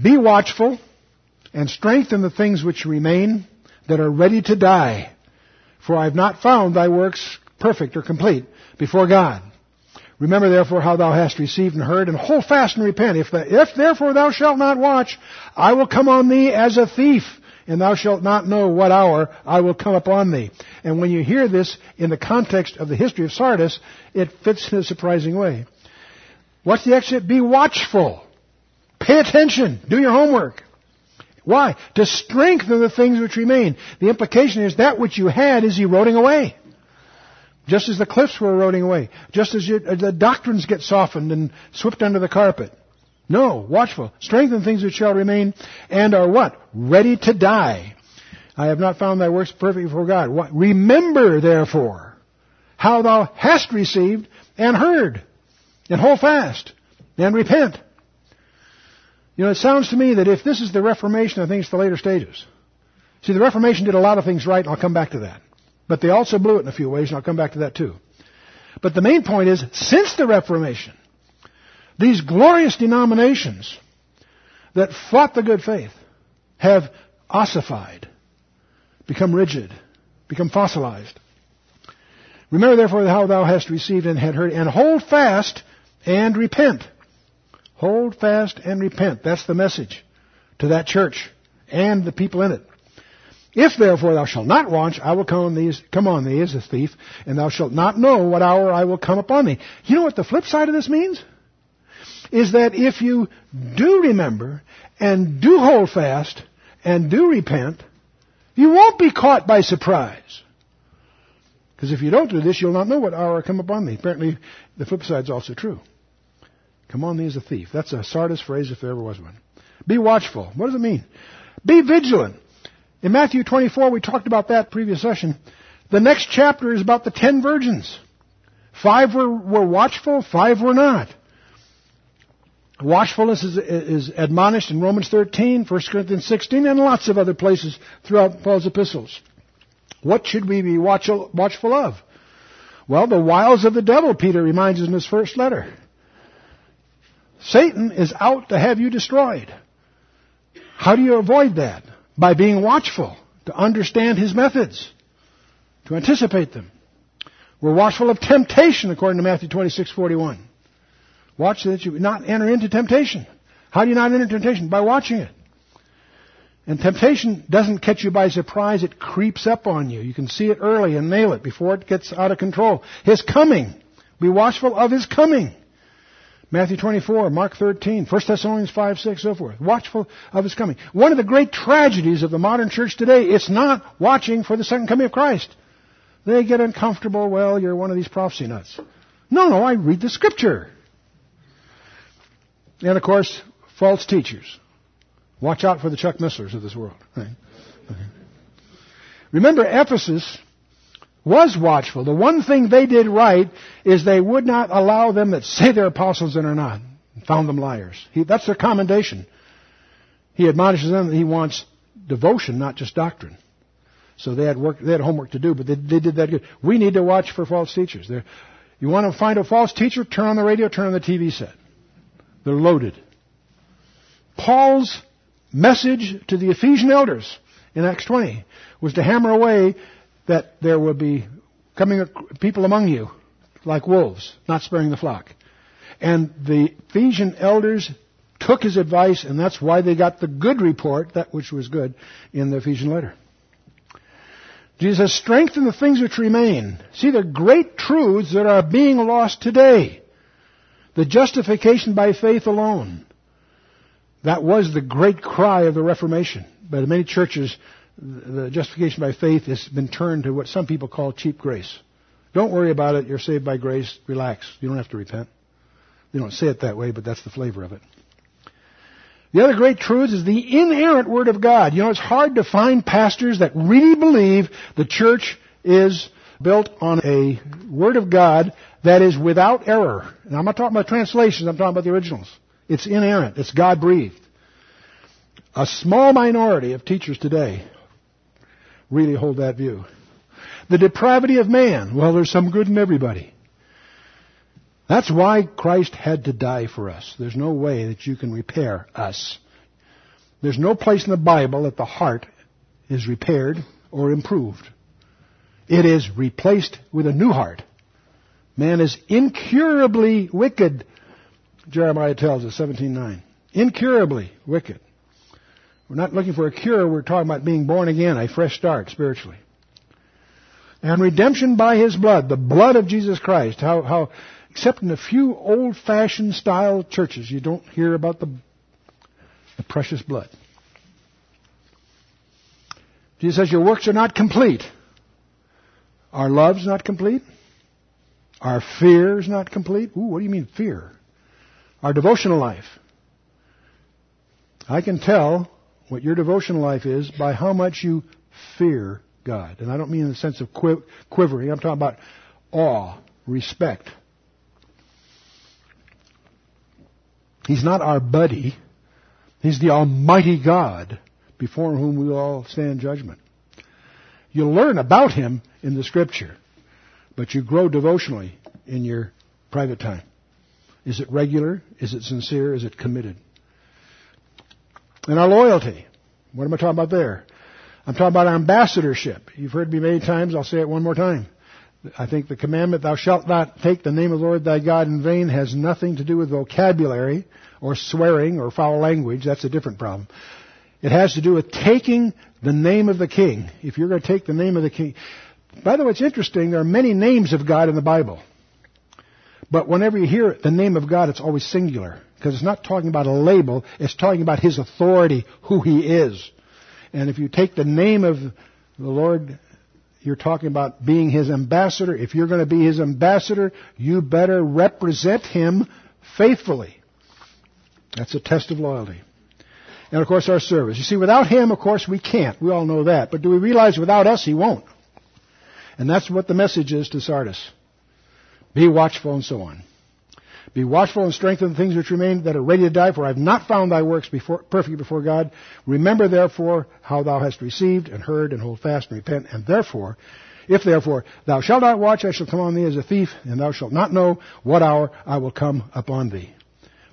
Be watchful and strengthen the things which remain that are ready to die, for I have not found thy works perfect or complete before God. Remember therefore how thou hast received and heard, and hold fast and repent. If, the, if therefore thou shalt not watch, I will come on thee as a thief, and thou shalt not know what hour I will come upon thee. And when you hear this in the context of the history of Sardis, it fits in a surprising way. What's the exit? Be watchful. Pay attention. Do your homework. Why? To strengthen the things which remain. The implication is that which you had is eroding away. Just as the cliffs were eroding away. Just as you, the doctrines get softened and swept under the carpet. No, watchful. Strengthen things which shall remain and are what? Ready to die. I have not found thy works perfect before God. What? Remember, therefore, how thou hast received and heard, and hold fast, and repent. You know, it sounds to me that if this is the Reformation, I think it's the later stages. See, the Reformation did a lot of things right, and I'll come back to that. But they also blew it in a few ways, and I'll come back to that too. But the main point is, since the Reformation, these glorious denominations that fought the good faith have ossified, become rigid, become fossilized. Remember therefore how thou hast received and had heard, and hold fast and repent. Hold fast and repent. That's the message to that church and the people in it. If therefore thou shalt not watch, I will come on thee, come on thee as a thief, and thou shalt not know what hour I will come upon thee. You know what the flip side of this means? is that if you do remember and do hold fast and do repent, you won't be caught by surprise. Because if you don't do this, you'll not know what hour come upon thee. Apparently, the flip side is also true. Come on thee as a thief. That's a Sardis phrase if there ever was one. Be watchful. What does it mean? Be vigilant. In Matthew 24, we talked about that previous session. The next chapter is about the ten virgins. Five were, were watchful, five were not. Watchfulness is, is, admonished in Romans 13, 1 Corinthians 16, and lots of other places throughout Paul's epistles. What should we be watchful, watchful of? Well, the wiles of the devil, Peter reminds us in his first letter. Satan is out to have you destroyed. How do you avoid that? By being watchful, to understand his methods, to anticipate them. We're watchful of temptation, according to Matthew 26, 41. Watch that you not enter into temptation. How do you not enter temptation? By watching it. And temptation doesn't catch you by surprise, it creeps up on you. You can see it early and nail it before it gets out of control. His coming. Be watchful of his coming. Matthew 24, Mark 13, 1 Thessalonians 5, 6, so forth. Watchful of his coming. One of the great tragedies of the modern church today, it's not watching for the second coming of Christ. They get uncomfortable, well, you're one of these prophecy nuts. No, no, I read the scripture. And of course, false teachers. Watch out for the Chuck Misslers of this world. Remember, Ephesus was watchful. The one thing they did right is they would not allow them that say they're apostles and are not. Found them liars. He, that's their commendation. He admonishes them that he wants devotion, not just doctrine. So they had work, they had homework to do, but they, they did that good. We need to watch for false teachers. They're, you want to find a false teacher? Turn on the radio, turn on the TV set. They're loaded. Paul's message to the Ephesian elders in Acts 20 was to hammer away that there will be coming people among you like wolves, not sparing the flock. And the Ephesian elders took his advice, and that's why they got the good report, that which was good, in the Ephesian letter. Jesus says, strengthen the things which remain. See the great truths that are being lost today. The justification by faith alone. That was the great cry of the Reformation. But many churches, the justification by faith has been turned to what some people call cheap grace. Don't worry about it. You're saved by grace. Relax. You don't have to repent. They don't say it that way, but that's the flavor of it. The other great truth is the inerrant Word of God. You know, it's hard to find pastors that really believe the church is built on a Word of God that is without error. And I'm not talking about translations, I'm talking about the originals. It's inerrant. It's God breathed. A small minority of teachers today really hold that view. The depravity of man. Well, there's some good in everybody. That's why Christ had to die for us. There's no way that you can repair us. There's no place in the Bible that the heart is repaired or improved. It is replaced with a new heart. Man is incurably wicked, Jeremiah tells us, 17.9. Incurably wicked. We're not looking for a cure, we're talking about being born again, a fresh start spiritually. And redemption by His blood, the blood of Jesus Christ. How, how, except in a few old-fashioned style churches, you don't hear about the, the precious blood. Jesus says your works are not complete. Our love's not complete. Our fear is not complete. Ooh, what do you mean fear? Our devotional life. I can tell what your devotional life is by how much you fear God. And I don't mean in the sense of quivering. I'm talking about awe, respect. He's not our buddy. He's the Almighty God before whom we all stand judgment. You learn about Him in the Scripture, but you grow devotionally in your private time. Is it regular? Is it sincere? Is it committed? And our loyalty. What am I talking about there? I'm talking about ambassadorship. You've heard me many times. I'll say it one more time. I think the commandment, thou shalt not take the name of the Lord thy God in vain, has nothing to do with vocabulary or swearing or foul language. That's a different problem. It has to do with taking the name of the king. If you're going to take the name of the king. By the way, it's interesting. There are many names of God in the Bible. But whenever you hear the name of God, it's always singular. Because it's not talking about a label, it's talking about His authority, who He is. And if you take the name of the Lord, you're talking about being His ambassador. If you're going to be His ambassador, you better represent Him faithfully. That's a test of loyalty. And of course our service. You see, without Him, of course, we can't. We all know that. But do we realize without us, He won't? And that's what the message is to Sardis. Be watchful and so on. Be watchful and strengthen the things which remain that are ready to die, for I have not found thy works before, perfect before God. Remember therefore how thou hast received and heard and hold fast and repent. And therefore, if therefore thou shalt not watch, I shall come on thee as a thief, and thou shalt not know what hour I will come upon thee.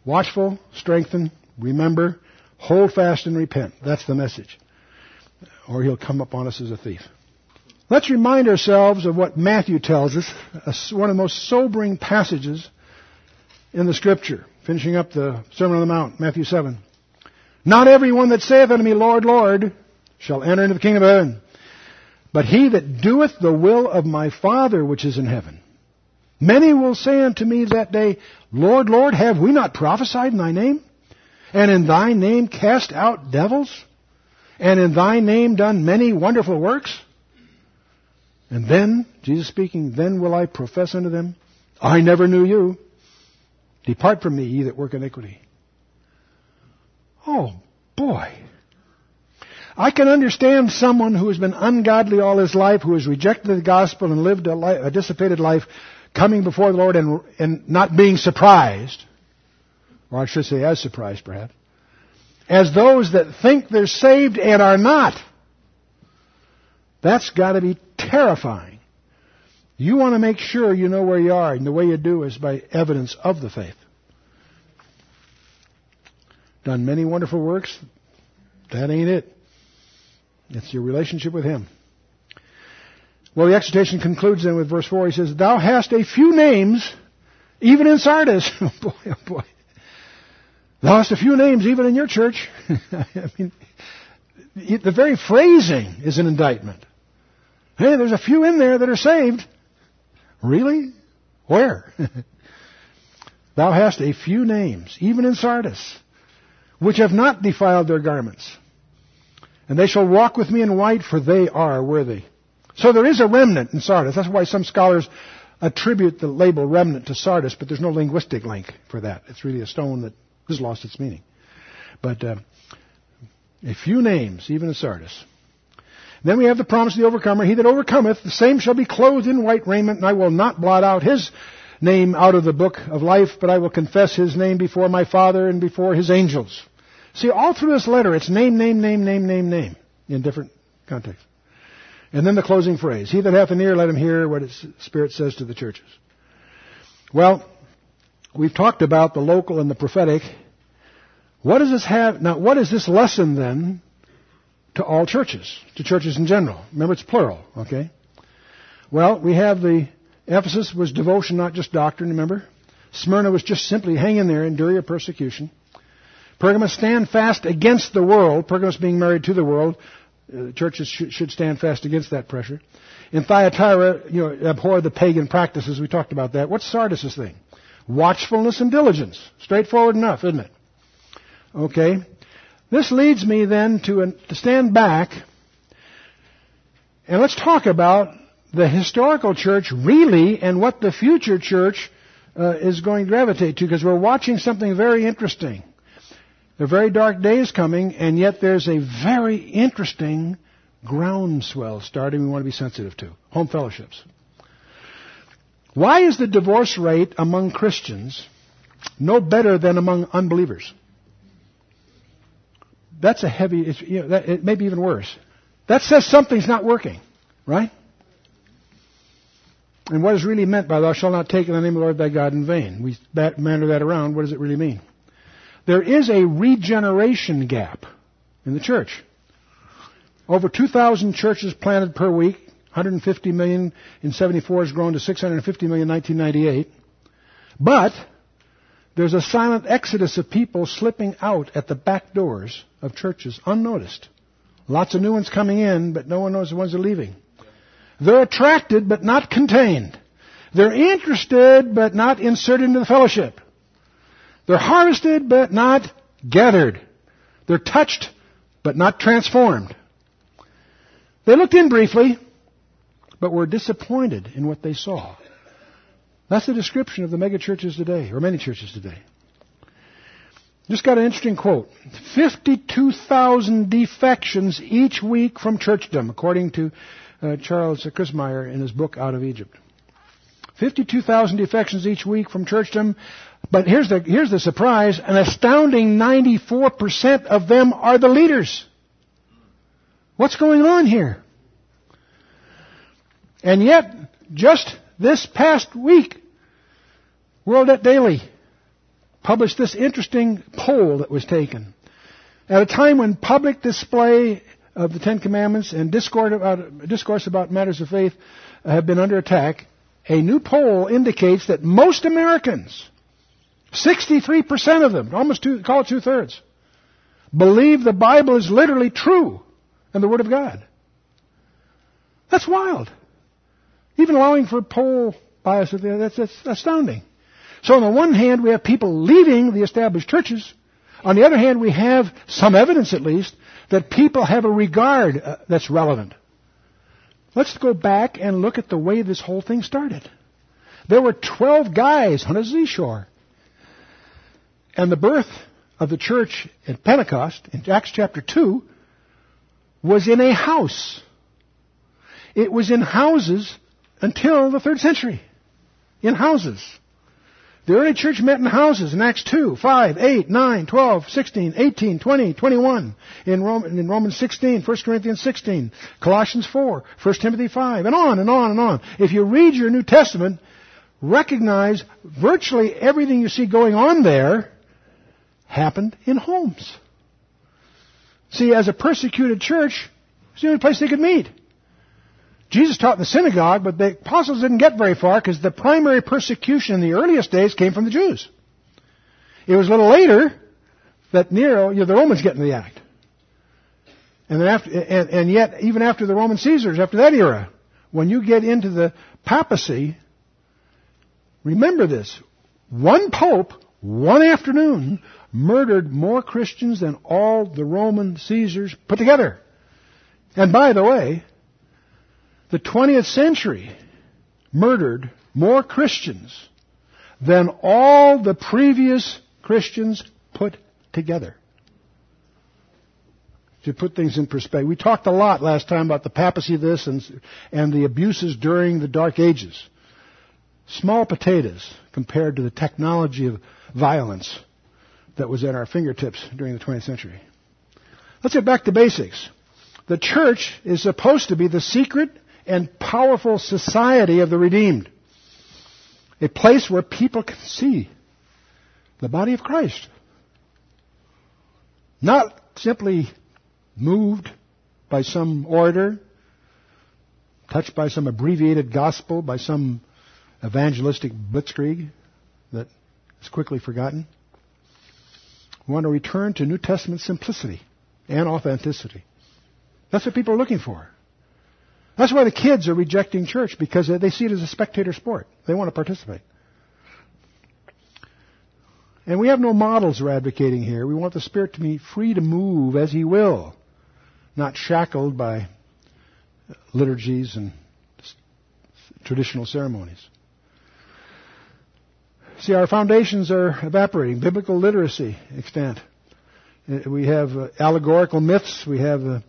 Watchful, strengthen, remember, hold fast and repent. That's the message. Or he'll come upon us as a thief. Let's remind ourselves of what Matthew tells us, one of the most sobering passages in the scripture, finishing up the Sermon on the Mount, Matthew 7. Not everyone that saith unto me, Lord, Lord, shall enter into the kingdom of heaven, but he that doeth the will of my Father which is in heaven. Many will say unto me that day, Lord, Lord, have we not prophesied in thy name? And in thy name cast out devils? And in thy name done many wonderful works? And then, Jesus speaking, then will I profess unto them, I never knew you. Depart from me, ye that work iniquity. Oh, boy. I can understand someone who has been ungodly all his life, who has rejected the gospel and lived a, life, a dissipated life, coming before the Lord and, and not being surprised, or I should say as surprised perhaps, as those that think they're saved and are not. That's got to be terrifying. You want to make sure you know where you are, and the way you do is by evidence of the faith. Done many wonderful works. That ain't it. It's your relationship with Him. Well, the exhortation concludes then with verse 4. He says, Thou hast a few names, even in Sardis. *laughs* oh boy, oh boy. Thou hast a few names, even in your church. *laughs* I mean, the very phrasing is an indictment. Hey, there's a few in there that are saved. Really? Where? *laughs* Thou hast a few names, even in Sardis, which have not defiled their garments. And they shall walk with me in white, for they are worthy. So there is a remnant in Sardis. That's why some scholars attribute the label remnant to Sardis, but there's no linguistic link for that. It's really a stone that has lost its meaning. But uh, a few names, even in Sardis. Then we have the promise of the overcomer. He that overcometh, the same shall be clothed in white raiment, and I will not blot out his name out of the book of life, but I will confess his name before my Father and before his angels. See, all through this letter, it's name, name, name, name, name, name, in different contexts. And then the closing phrase, He that hath an ear, let him hear what his Spirit says to the churches. Well, we've talked about the local and the prophetic. What does this have, now what is this lesson then to all churches, to churches in general? Remember it's plural, okay? Well, we have the, Ephesus was devotion, not just doctrine, remember? Smyrna was just simply hang in there, endure your persecution. Pergamos, stand fast against the world. Pergamos being married to the world. Uh, churches should, should stand fast against that pressure. In Thyatira, you know, abhor the pagan practices. We talked about that. What's Sardis' thing? Watchfulness and diligence. Straightforward enough, isn't it? Okay. This leads me then to, an, to stand back and let's talk about the historical church really and what the future church uh, is going to gravitate to because we're watching something very interesting. Are very dark days coming, and yet there's a very interesting groundswell starting we want to be sensitive to. Home fellowships. Why is the divorce rate among Christians no better than among unbelievers? That's a heavy, you know, that, it may be even worse. That says something's not working, right? And what is really meant by thou shalt not take in the name of the Lord thy God in vain? We bat, manner that around. What does it really mean? There is a regeneration gap in the church. Over 2,000 churches planted per week. 150 million in 74 has grown to 650 million in 1998. But there's a silent exodus of people slipping out at the back doors of churches unnoticed. Lots of new ones coming in, but no one knows the ones that are leaving. They're attracted, but not contained. They're interested, but not inserted into the fellowship. They're harvested but not gathered. They're touched but not transformed. They looked in briefly, but were disappointed in what they saw. That's the description of the mega churches today, or many churches today. Just got an interesting quote. 52,000 defections each week from churchdom, according to uh, Charles Christmyer in his book Out of Egypt. 52,000 defections each week from churchdom. But here's the, here's the surprise. An astounding 94% of them are the leaders. What's going on here? And yet, just this past week, World Daily published this interesting poll that was taken. At a time when public display of the Ten Commandments and discourse about, discourse about matters of faith have been under attack, a new poll indicates that most Americans 63% of them, almost two, call it two thirds, believe the Bible is literally true and the Word of God. That's wild. Even allowing for poll bias, that's, that's astounding. So on the one hand, we have people leaving the established churches. On the other hand, we have some evidence at least that people have a regard uh, that's relevant. Let's go back and look at the way this whole thing started. There were 12 guys on a seashore and the birth of the church at Pentecost, in Acts chapter 2, was in a house. It was in houses until the third century. In houses. The early church met in houses in Acts 2, 5, 8, 9, 12, 16, 18, 20, 21. In, Roman, in Romans 16, 1 Corinthians 16, Colossians 4, 1 Timothy 5, and on and on and on. If you read your New Testament, recognize virtually everything you see going on there happened in homes. See, as a persecuted church, it's the only place they could meet. Jesus taught in the synagogue, but the apostles didn't get very far because the primary persecution in the earliest days came from the Jews. It was a little later that Nero, you know, the Romans get in the act. And then after, and, and yet, even after the Roman Caesars, after that era, when you get into the papacy, remember this. One pope, one afternoon, murdered more Christians than all the Roman Caesars put together. And by the way, the 20th century murdered more Christians than all the previous Christians put together. To put things in perspective, we talked a lot last time about the papacy of this and, and the abuses during the Dark Ages. Small potatoes compared to the technology of violence that was at our fingertips during the 20th century. Let's get back to basics. The church is supposed to be the secret and powerful society of the redeemed. A place where people can see the body of Christ. Not simply moved by some orator, touched by some abbreviated gospel, by some evangelistic blitzkrieg that is quickly forgotten. We want to return to New Testament simplicity and authenticity. That's what people are looking for. That's why the kids are rejecting church because they see it as a spectator sport. They want to participate. And we have no models we're advocating here. We want the Spirit to be free to move as He will, not shackled by liturgies and traditional ceremonies. See, our foundations are evaporating. Biblical literacy extant. Uh, we have uh, allegorical myths. We have uh,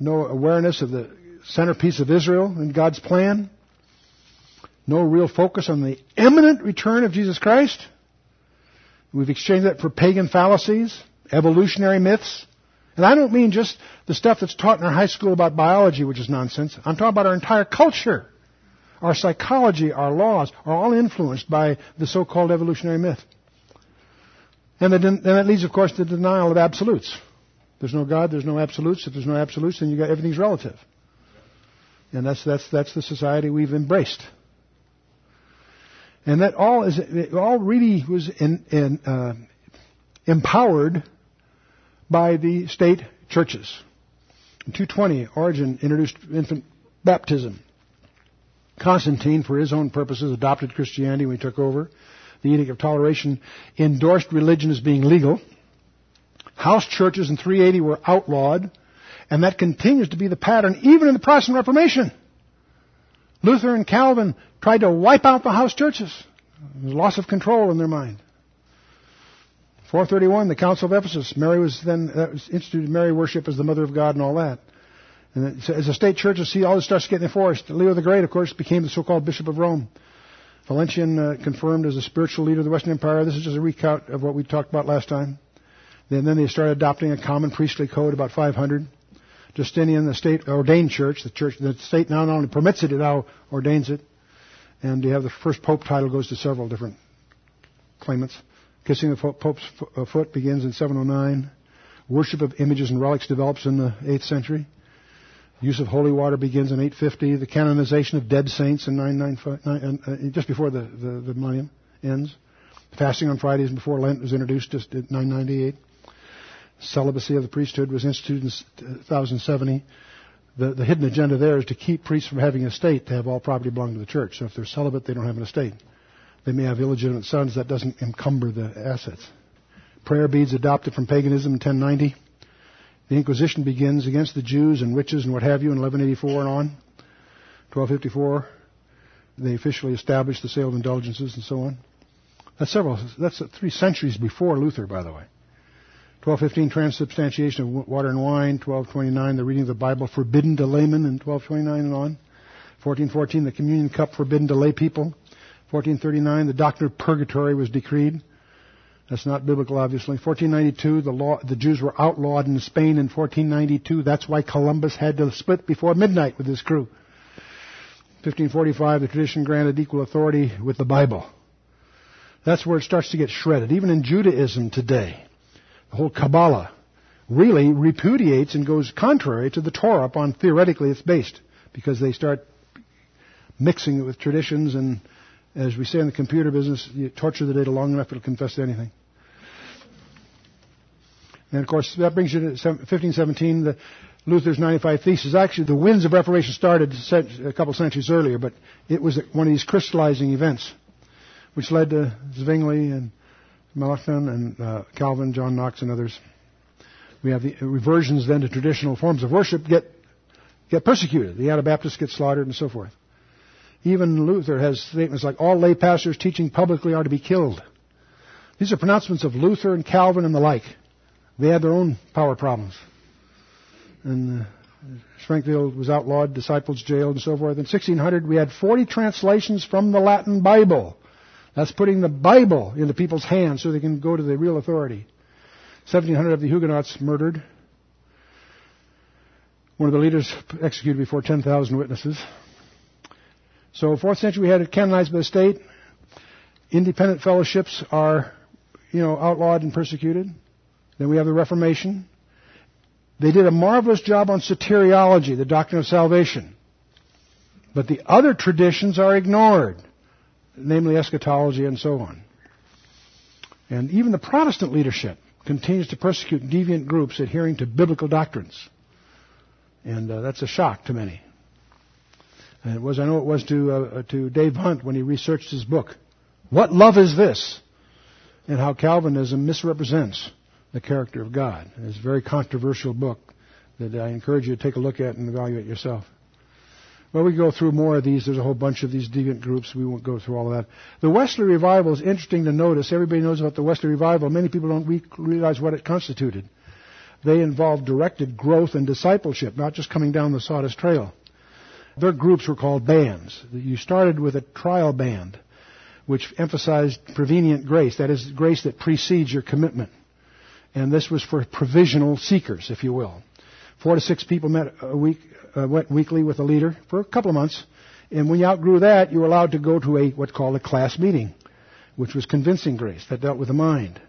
no awareness of the centerpiece of Israel in God's plan. No real focus on the imminent return of Jesus Christ. We've exchanged that for pagan fallacies, evolutionary myths. And I don't mean just the stuff that's taught in our high school about biology, which is nonsense. I'm talking about our entire culture our psychology, our laws are all influenced by the so-called evolutionary myth. And, that leads, of course, to the denial of absolutes. There's no God, there's no absolutes. If there's no absolutes, then you got everything's relative. And that's, that's, that's the society we've embraced. And that all is, all really was in, in, uh, empowered by the state churches. In 220, Origen introduced infant baptism. Constantine, for his own purposes, adopted Christianity when he took over. The Edict of Toleration endorsed religion as being legal. House churches in 380 were outlawed, and that continues to be the pattern even in the Protestant Reformation. Luther and Calvin tried to wipe out the house churches. There was loss of control in their mind. 431, the Council of Ephesus. Mary was then was instituted Mary worship as the mother of God and all that. And as the state churches see all this starts getting enforced, Leo the Great, of course, became the so-called Bishop of Rome. Valentinian uh, confirmed as a spiritual leader of the Western Empire. This is just a recount of what we talked about last time. And then they started adopting a common priestly code about 500. Justinian, the state ordained church, the church, the state now not only permits it, it now ordains it. And you have the first pope title goes to several different claimants. Kissing the pope's uh, foot begins in 709. Worship of images and relics develops in the 8th century. Use of holy water begins in 850. The canonization of dead saints in 995, uh, just before the, the, the millennium ends. Fasting on Fridays before Lent was introduced just at 998. Celibacy of the priesthood was instituted in 1070. The, the hidden agenda there is to keep priests from having an estate to have all property belong to the church. So if they're celibate, they don't have an estate. They may have illegitimate sons. That doesn't encumber the assets. Prayer beads adopted from paganism in 1090. The Inquisition begins against the Jews and witches and what have you in 1184 and on. 1254, they officially established the sale of indulgences and so on. That's several, that's three centuries before Luther, by the way. 1215, transubstantiation of water and wine. 1229, the reading of the Bible forbidden to laymen in 1229 and on. 1414, the communion cup forbidden to lay people. 1439, the doctrine of purgatory was decreed. That's not biblical, obviously. 1492, the, law, the Jews were outlawed in Spain in 1492. That's why Columbus had to split before midnight with his crew. 1545, the tradition granted equal authority with the Bible. That's where it starts to get shredded. Even in Judaism today, whole Kabbalah really repudiates and goes contrary to the Torah upon theoretically it's based. because they start mixing it with traditions and as we say in the computer business, you torture the data long enough, it'll confess to anything. And of course, that brings you to 1517, the Luther's 95 Theses. Actually, the winds of Reformation started a couple centuries earlier, but it was one of these crystallizing events, which led to Zwingli and Melanchthon and uh, Calvin, John Knox, and others. We have the reversions then to traditional forms of worship get get persecuted. The Anabaptists get slaughtered and so forth. Even Luther has statements like, all lay pastors teaching publicly are to be killed. These are pronouncements of Luther and Calvin and the like. They had their own power problems. And uh, Schwenckfeld was outlawed, disciples jailed, and so forth. In 1600, we had 40 translations from the Latin Bible. That's putting the Bible into people's hands so they can go to the real authority. 1700 of the Huguenots murdered. One of the leaders executed before 10,000 witnesses. So, fourth century, we had it canonized by the state. Independent fellowships are, you know, outlawed and persecuted. Then we have the Reformation. They did a marvelous job on soteriology, the doctrine of salvation. But the other traditions are ignored, namely eschatology and so on. And even the Protestant leadership continues to persecute deviant groups adhering to biblical doctrines. And uh, that's a shock to many. And it was, I know it was to, uh, to Dave Hunt when he researched his book. What love is this? And how Calvinism misrepresents the character of God. It's a very controversial book that I encourage you to take a look at and evaluate yourself. Well, we go through more of these. There's a whole bunch of these deviant groups. We won't go through all of that. The Wesley Revival is interesting to notice. Everybody knows about the Wesley Revival. Many people don't realize what it constituted. They involved directed growth and discipleship, not just coming down the Sawdust Trail. Their groups were called bands. You started with a trial band, which emphasized prevenient grace, that is, grace that precedes your commitment. And this was for provisional seekers, if you will. Four to six people met a week, uh, went weekly with a leader for a couple of months. And when you outgrew that, you were allowed to go to a what's called a class meeting, which was convincing grace that dealt with the mind.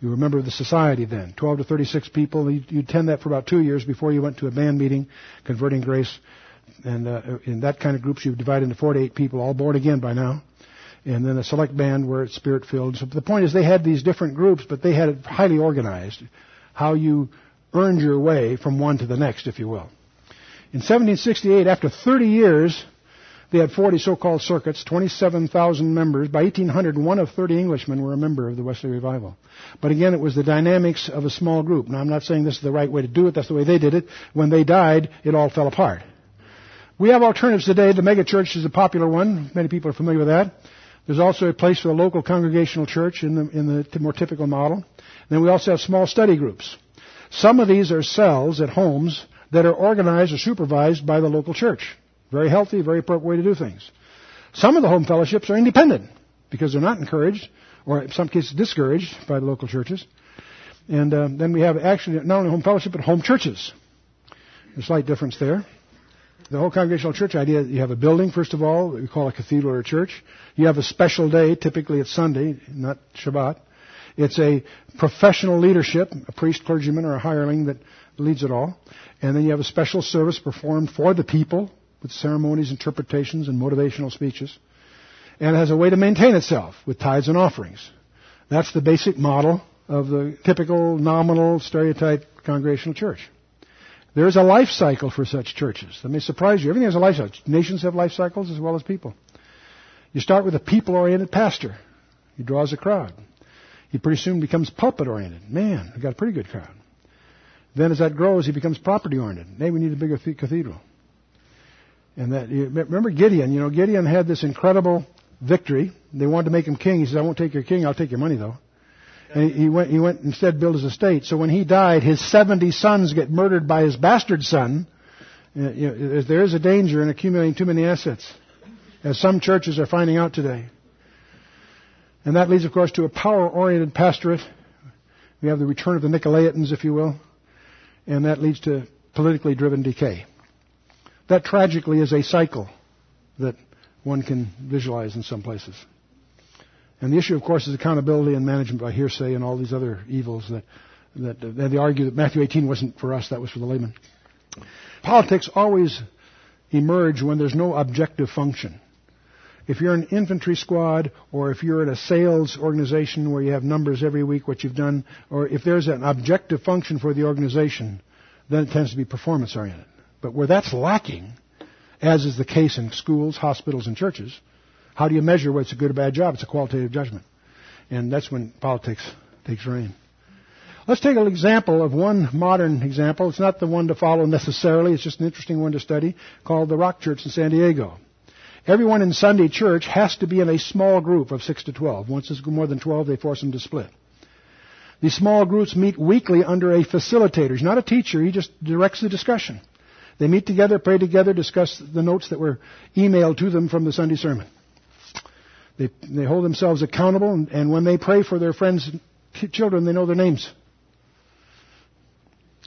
You were a member of the society then, 12 to 36 people. You'd, you'd attend that for about two years before you went to a band meeting, converting grace. And uh, in that kind of groups, you divide into four to eight people, all born again by now. And then a select band where it's spirit filled. So the point is, they had these different groups, but they had it highly organized. How you earned your way from one to the next, if you will. In 1768, after 30 years, they had 40 so-called circuits, 27,000 members. By 1800, one of 30 Englishmen were a member of the Wesley Revival. But again, it was the dynamics of a small group. Now, I'm not saying this is the right way to do it. That's the way they did it. When they died, it all fell apart. We have alternatives today. The megachurch is a popular one. Many people are familiar with that. There's also a place for the local congregational church in the, in the more typical model. then we also have small study groups. Some of these are cells at homes that are organized or supervised by the local church. Very healthy, very appropriate way to do things. Some of the home fellowships are independent because they're not encouraged, or in some cases discouraged by the local churches. And uh, then we have actually not only home fellowship, but home churches. A slight difference there the whole congregational church idea, you have a building, first of all, that we call a cathedral or a church. You have a special day, typically it's Sunday, not Shabbat. It's a professional leadership, a priest, clergyman, or a hireling that leads it all. And then you have a special service performed for the people with ceremonies, interpretations, and motivational speeches. And it has a way to maintain itself with tithes and offerings. That's the basic model of the typical, nominal, stereotype congregational church. There is a life cycle for such churches. That may surprise you. Everything has a life cycle. Nations have life cycles as well as people. You start with a people-oriented pastor. He draws a crowd. He pretty soon becomes pulpit-oriented. Man, we've got a pretty good crowd. Then as that grows, he becomes property-oriented. Hey, we need a bigger cathedral. And that, you remember Gideon, you know, Gideon had this incredible victory. They wanted to make him king. He said, I won't take your king, I'll take your money though. And he went, he went instead built his estate. So when he died, his 70 sons get murdered by his bastard son. Uh, you know, there is a danger in accumulating too many assets, as some churches are finding out today. And that leads, of course, to a power-oriented pastorate. We have the return of the Nicolaitans, if you will. And that leads to politically driven decay. That tragically is a cycle that one can visualize in some places. And the issue, of course, is accountability and management by hearsay and all these other evils that, that, uh, they argue that Matthew 18 wasn't for us, that was for the layman. Politics always emerge when there's no objective function. If you're an infantry squad, or if you're at a sales organization where you have numbers every week, what you've done, or if there's an objective function for the organization, then it tends to be performance oriented. But where that's lacking, as is the case in schools, hospitals, and churches, how do you measure what's a good or bad job? It's a qualitative judgment. And that's when politics takes reign. Let's take an example of one modern example. It's not the one to follow necessarily, it's just an interesting one to study, called the Rock Church in San Diego. Everyone in Sunday church has to be in a small group of 6 to 12. Once it's more than 12, they force them to split. These small groups meet weekly under a facilitator. He's not a teacher, he just directs the discussion. They meet together, pray together, discuss the notes that were emailed to them from the Sunday sermon. They, they hold themselves accountable, and, and when they pray for their friends' and children, they know their names.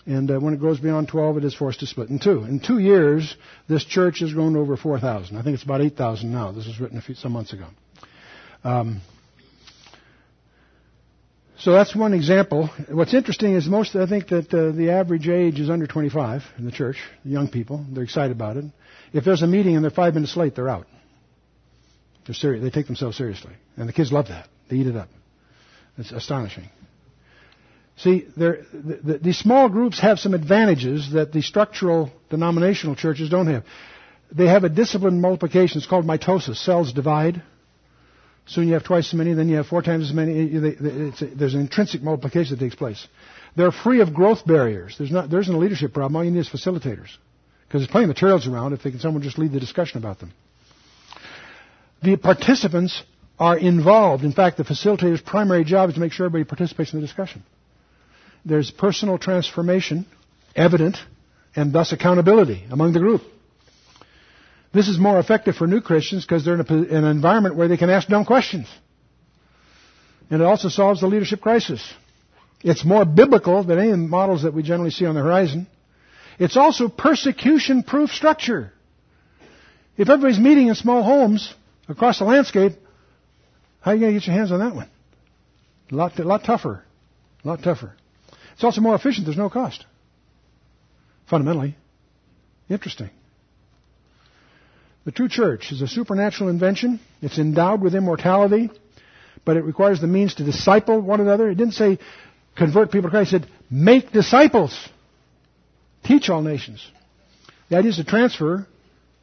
And uh, when it goes beyond 12, it is forced to split in two. In two years, this church has grown over 4,000. I think it's about 8,000 now. This was written a few, some months ago. Um, so that's one example. What's interesting is most, I think that uh, the average age is under 25 in the church, the young people. They're excited about it. If there's a meeting and they're five minutes late, they're out. They're serious. They take themselves seriously. And the kids love that. They eat it up. It's astonishing. See, the, the, these small groups have some advantages that the structural denominational churches don't have. They have a disciplined multiplication. It's called mitosis. Cells divide. Soon you have twice as many, then you have four times as many. there's an intrinsic multiplication that takes place. They're free of growth barriers. There's not, there isn't a leadership problem. All you need is facilitators. Because there's plenty of materials around if they can, someone just lead the discussion about them. The participants are involved. In fact, the facilitator's primary job is to make sure everybody participates in the discussion. There's personal transformation evident and thus accountability among the group. This is more effective for new Christians because they're in, a, in an environment where they can ask dumb questions. And it also solves the leadership crisis. It's more biblical than any models that we generally see on the horizon. It's also persecution proof structure. If everybody's meeting in small homes across the landscape, how are you going to get your hands on that one? A lot, a lot tougher. A lot tougher. It's also more efficient. There's no cost. Fundamentally. Interesting. The true church is a supernatural invention. It's endowed with immortality, but it requires the means to disciple one another. It didn't say convert people to Christ. It said make disciples. Teach all nations. The idea is to transfer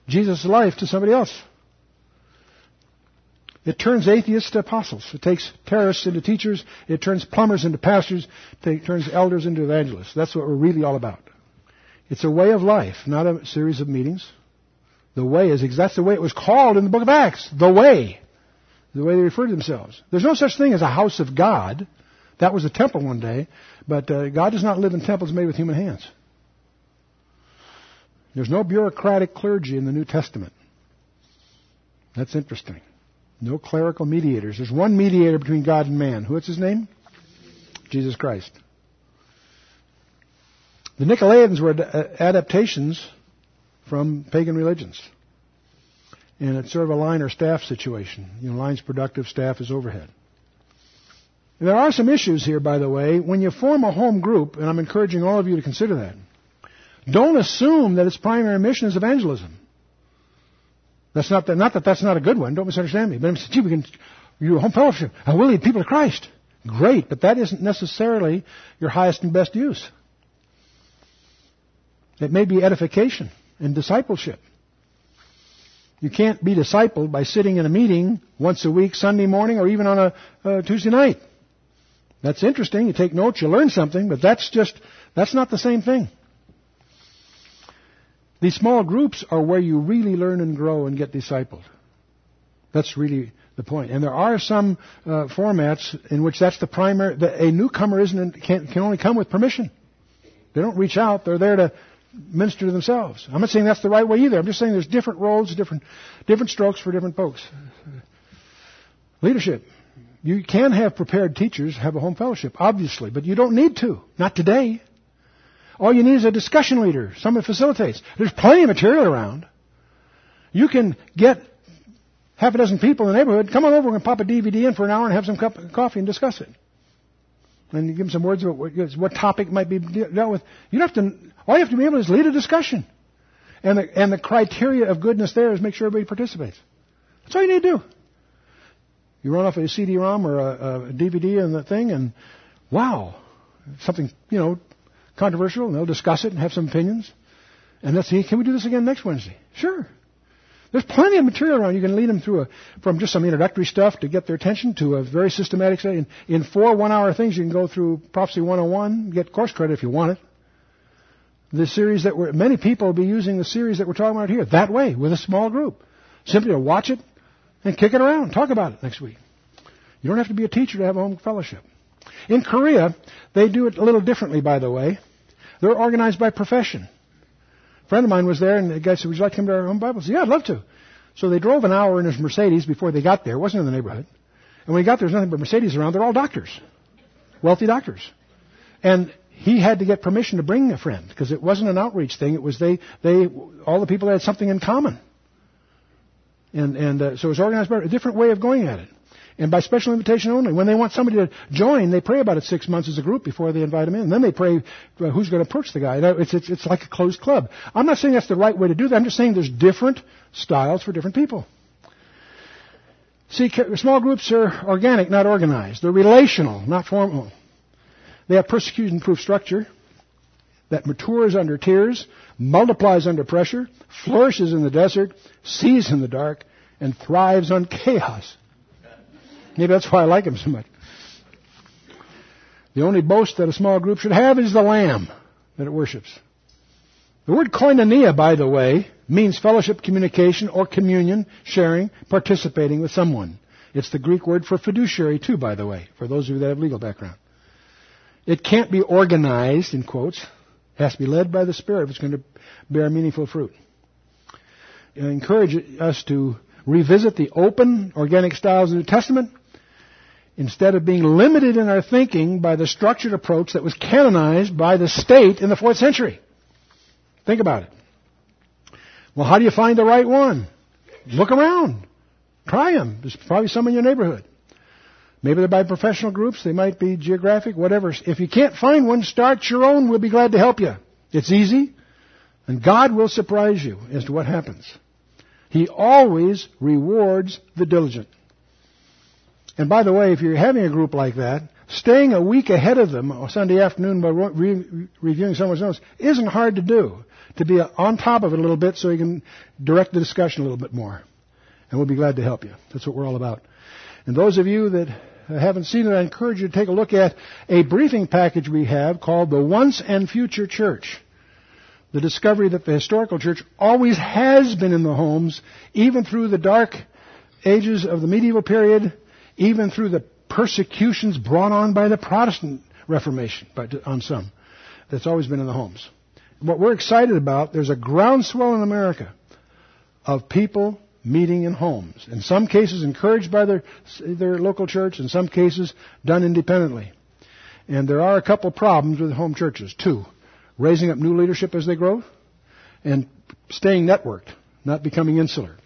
Jesus' life to somebody else. It turns atheists to apostles. It takes terrorists into teachers. It turns plumbers into pastors. It turns elders into evangelists. That's what we're really all about. It's a way of life, not a series of meetings. The way is, that's the way it was called in the book of Acts. The way. The way they refer to themselves. There's no such thing as a house of God. That was a temple one day. But uh, God does not live in temples made with human hands. There's no bureaucratic clergy in the New Testament. That's interesting. No clerical mediators. There's one mediator between God and man. What's his name? Jesus Christ. The Nicolaitans were uh, adaptations from pagan religions. And it's sort of a line or staff situation. You know, line's productive, staff is overhead. And there are some issues here, by the way. When you form a home group, and I'm encouraging all of you to consider that, don't assume that its primary mission is evangelism. That's not that, not that that's not a good one. Don't misunderstand me. But I'm saying, gee, we can, you home fellowship, and we'll lead people to Christ. Great, but that isn't necessarily your highest and best use. It may be edification and discipleship. You can't be discipled by sitting in a meeting once a week, Sunday morning, or even on a, a Tuesday night. That's interesting. You take notes, you learn something, but that's just, that's not the same thing. These small groups are where you really learn and grow and get discipled. That's really the point. And there are some uh, formats in which that's the primary. The, a newcomer isn't can, can only come with permission. They don't reach out. They're there to minister to themselves. I'm not saying that's the right way either. I'm just saying there's different roles, different, different strokes for different folks. Leadership. You can have prepared teachers have a home fellowship, obviously, but you don't need to. Not today. All you need is a discussion leader, someone who facilitates. There's plenty of material around. You can get half a dozen people in the neighborhood, come on over and pop a DVD in for an hour and have some cup of coffee and discuss it. And you give them some words about what, what topic might be dealt with. You don't have to, all you have to be able to is lead a discussion. And the, and the criteria of goodness there is make sure everybody participates. That's all you need to do. You run off a CD-ROM or a, a DVD and the thing, and wow, something you know controversial, and they'll discuss it and have some opinions. And they'll say, can we do this again next Wednesday? Sure. There's plenty of material around. You can lead them through a, from just some introductory stuff to get their attention to a very systematic study. In, in four one-hour things, you can go through Prophecy 101, get course credit if you want it. The series that we're, many people will be using the series that we're talking about here that way with a small group. Simply to watch it and kick it around, talk about it next week. You don't have to be a teacher to have a home fellowship. In Korea, they do it a little differently, by the way. They're organized by profession. A friend of mine was there, and the guy said, Would you like to come to our home Bible? I said, Yeah, I'd love to. So they drove an hour in his Mercedes before they got there. It wasn't in the neighborhood. And when he got there, there's nothing but Mercedes around. They're all doctors, wealthy doctors. And he had to get permission to bring a friend because it wasn't an outreach thing. It was they, they, all the people had something in common. And, and uh, so it was organized by a different way of going at it. And by special invitation only. When they want somebody to join, they pray about it six months as a group before they invite them in. And then they pray uh, who's going to approach the guy. It's, it's, it's like a closed club. I'm not saying that's the right way to do that. I'm just saying there's different styles for different people. See, small groups are organic, not organized. They're relational, not formal. They have persecution-proof structure that matures under tears, multiplies under pressure, flourishes in the desert, sees in the dark, and thrives on chaos. Maybe that's why I like him so much. The only boast that a small group should have is the lamb that it worships. The word koinonia, by the way, means fellowship, communication, or communion, sharing, participating with someone. It's the Greek word for fiduciary, too, by the way, for those of you that have legal background. It can't be organized, in quotes. It has to be led by the Spirit if it's going to bear meaningful fruit. I encourage us to revisit the open, organic styles of the New Testament instead of being limited in our thinking by the structured approach that was canonized by the state in the fourth century. Think about it. Well, how do you find the right one? Look around. Try them. There's probably some in your neighborhood. Maybe they're by professional groups. They might be geographic, whatever. If you can't find one, start your own. We'll be glad to help you. It's easy. And God will surprise you as to what happens. He always rewards the diligent. And by the way, if you're having a group like that, staying a week ahead of them on Sunday afternoon by re- reviewing someone's notes isn't hard to do. To be on top of it a little bit so you can direct the discussion a little bit more. And we'll be glad to help you. That's what we're all about. And those of you that haven't seen it, I encourage you to take a look at a briefing package we have called The Once and Future Church. The discovery that the historical church always has been in the homes, even through the dark ages of the medieval period even through the persecutions brought on by the Protestant Reformation but on some. That's always been in the homes. What we're excited about, there's a groundswell in America of people meeting in homes. In some cases encouraged by their, their local church, in some cases done independently. And there are a couple problems with home churches. Two, raising up new leadership as they grow, and staying networked, not becoming insular.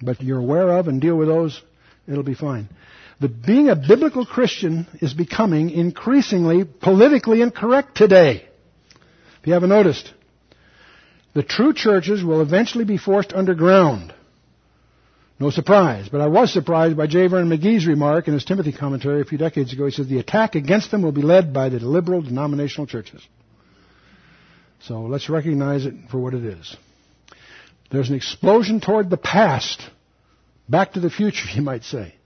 But you're aware of and deal with those, it'll be fine. But being a biblical Christian is becoming increasingly politically incorrect today. If you haven't noticed, the true churches will eventually be forced underground. No surprise, but I was surprised by J. Vernon McGee's remark in his Timothy commentary a few decades ago. He said the attack against them will be led by the liberal denominational churches. So let's recognize it for what it is. There's an explosion toward the past, back to the future, *laughs* you might say.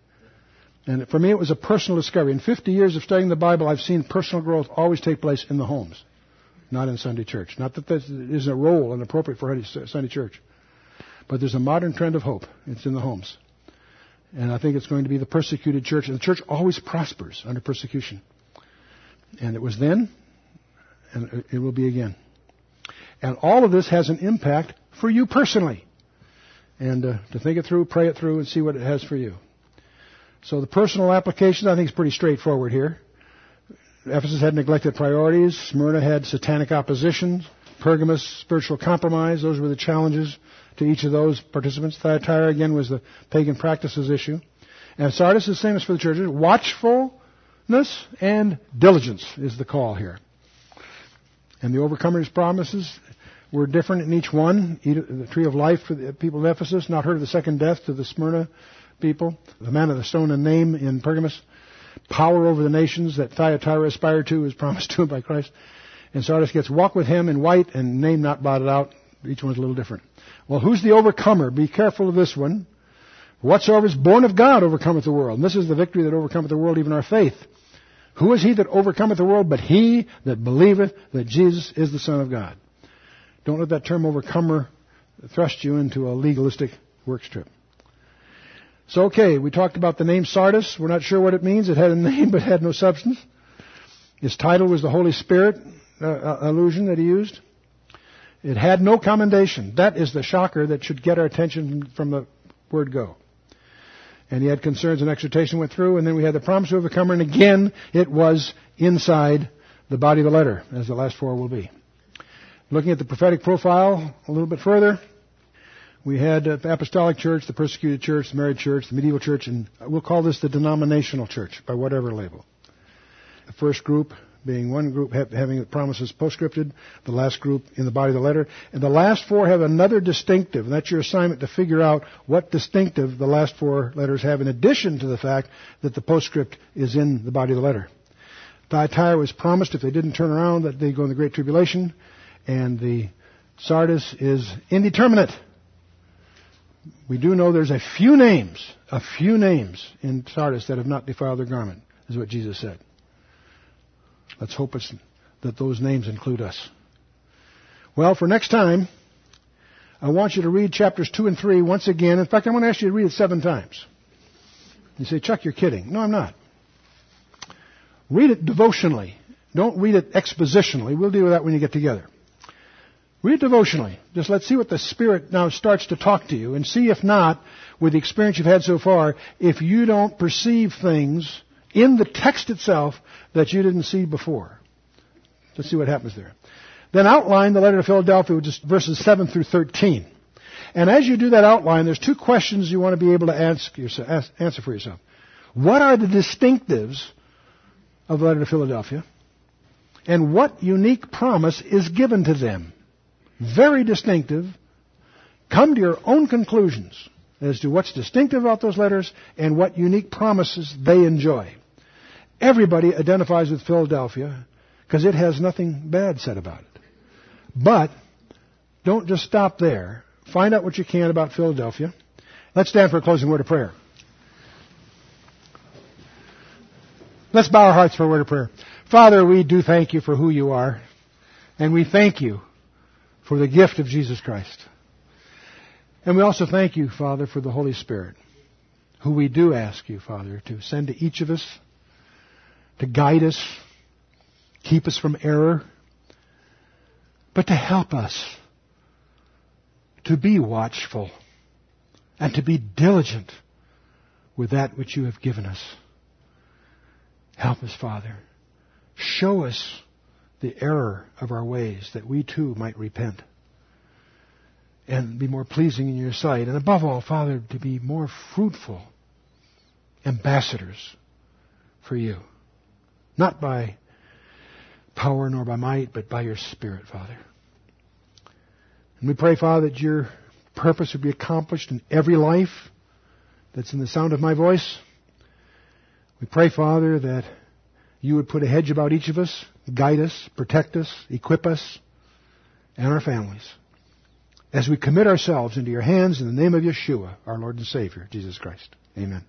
And for me, it was a personal discovery. In 50 years of studying the Bible, I've seen personal growth always take place in the homes, not in Sunday church. Not that that is a role and appropriate for Sunday church. But there's a modern trend of hope. It's in the homes. And I think it's going to be the persecuted church. And the church always prospers under persecution. And it was then, and it will be again. And all of this has an impact for you personally. And uh, to think it through, pray it through, and see what it has for you. So the personal application, I think, is pretty straightforward here. Ephesus had neglected priorities. Smyrna had satanic opposition. Pergamos, spiritual compromise. Those were the challenges to each of those participants. Thyatira, again, was the pagan practices issue. And Sardis is the same as for the churches. Watchfulness and diligence is the call here. And the overcomer's promises were different in each one. The tree of life for the people of Ephesus, not heard of the second death to the Smyrna people. The manna the stone and name in Pergamos. Power over the nations that Thyatira aspired to is promised *laughs* to him by Christ. And Sardis gets walk with him in white and name not blotted out. Each one's a little different. Well, who's the overcomer? Be careful of this one. Whatsoever is born of God overcometh the world. And this is the victory that overcometh the world, even our faith. Who is he that overcometh the world but he that believeth that Jesus is the Son of God? Don't let that term overcomer thrust you into a legalistic work strip. So, okay, we talked about the name Sardis. We're not sure what it means. It had a *laughs* name but had no substance. His title was the Holy Spirit uh, uh allusion that he used. It had no commendation. That is the shocker that should get our attention from the word go. And he had concerns and exhortation went through, and then we had the promise of overcomer, and again, it was inside the body of the letter, as the last four will be. Looking at the prophetic profile a little bit further, we had the apostolic church, the persecuted church, the married church, the medieval church, and we'll call this the denominational church by whatever label. The first group being one group having the promises postscripted, the last group in the body of the letter, and the last four have another distinctive, and that's your assignment to figure out what distinctive the last four letters have in addition to the fact that the postscript is in the body of the letter. Thyatira was promised if they didn't turn around that they'd go in the Great Tribulation, and the Sardis is indeterminate. We do know there's a few names, a few names in Sardis that have not defiled their garment, is what Jesus said. Let's hope that those names include us. Well, for next time, I want you to read chapters 2 and 3 once again. In fact, I'm going to ask you to read it seven times. You say, Chuck, you're kidding. No, I'm not. Read it devotionally. Don't read it expositionally. We'll deal with that when you get together. Read devotionally. Just let's see what the Spirit now starts to talk to you and see if not, with the experience you've had so far, if you don't perceive things in the text itself that you didn't see before. Let's see what happens there. Then outline the letter to Philadelphia, which is verses 7 through 13. And as you do that outline, there's two questions you want to be able to yourself, answer for yourself. What are the distinctives of the letter to Philadelphia? And what unique promise is given to them? Very distinctive. Come to your own conclusions as to what's distinctive about those letters and what unique promises they enjoy. Everybody identifies with Philadelphia because it has nothing bad said about it. But don't just stop there. Find out what you can about Philadelphia. Let's stand for a closing word of prayer. Let's bow our hearts for a word of prayer. Father, we do thank you for who you are, and we thank you for the gift of Jesus Christ. And we also thank you, Father, for the Holy Spirit, who we do ask you, Father, to send to each of us to guide us, keep us from error, but to help us to be watchful and to be diligent with that which you have given us. Help us, Father. Show us the error of our ways that we too might repent and be more pleasing in your sight. And above all, Father, to be more fruitful ambassadors for you. Not by power nor by might, but by your Spirit, Father. And we pray, Father, that your purpose would be accomplished in every life that's in the sound of my voice. We pray, Father, that you would put a hedge about each of us, guide us, protect us, equip us, and our families. As we commit ourselves into your hands in the name of Yeshua, our Lord and Savior, Jesus Christ. Amen.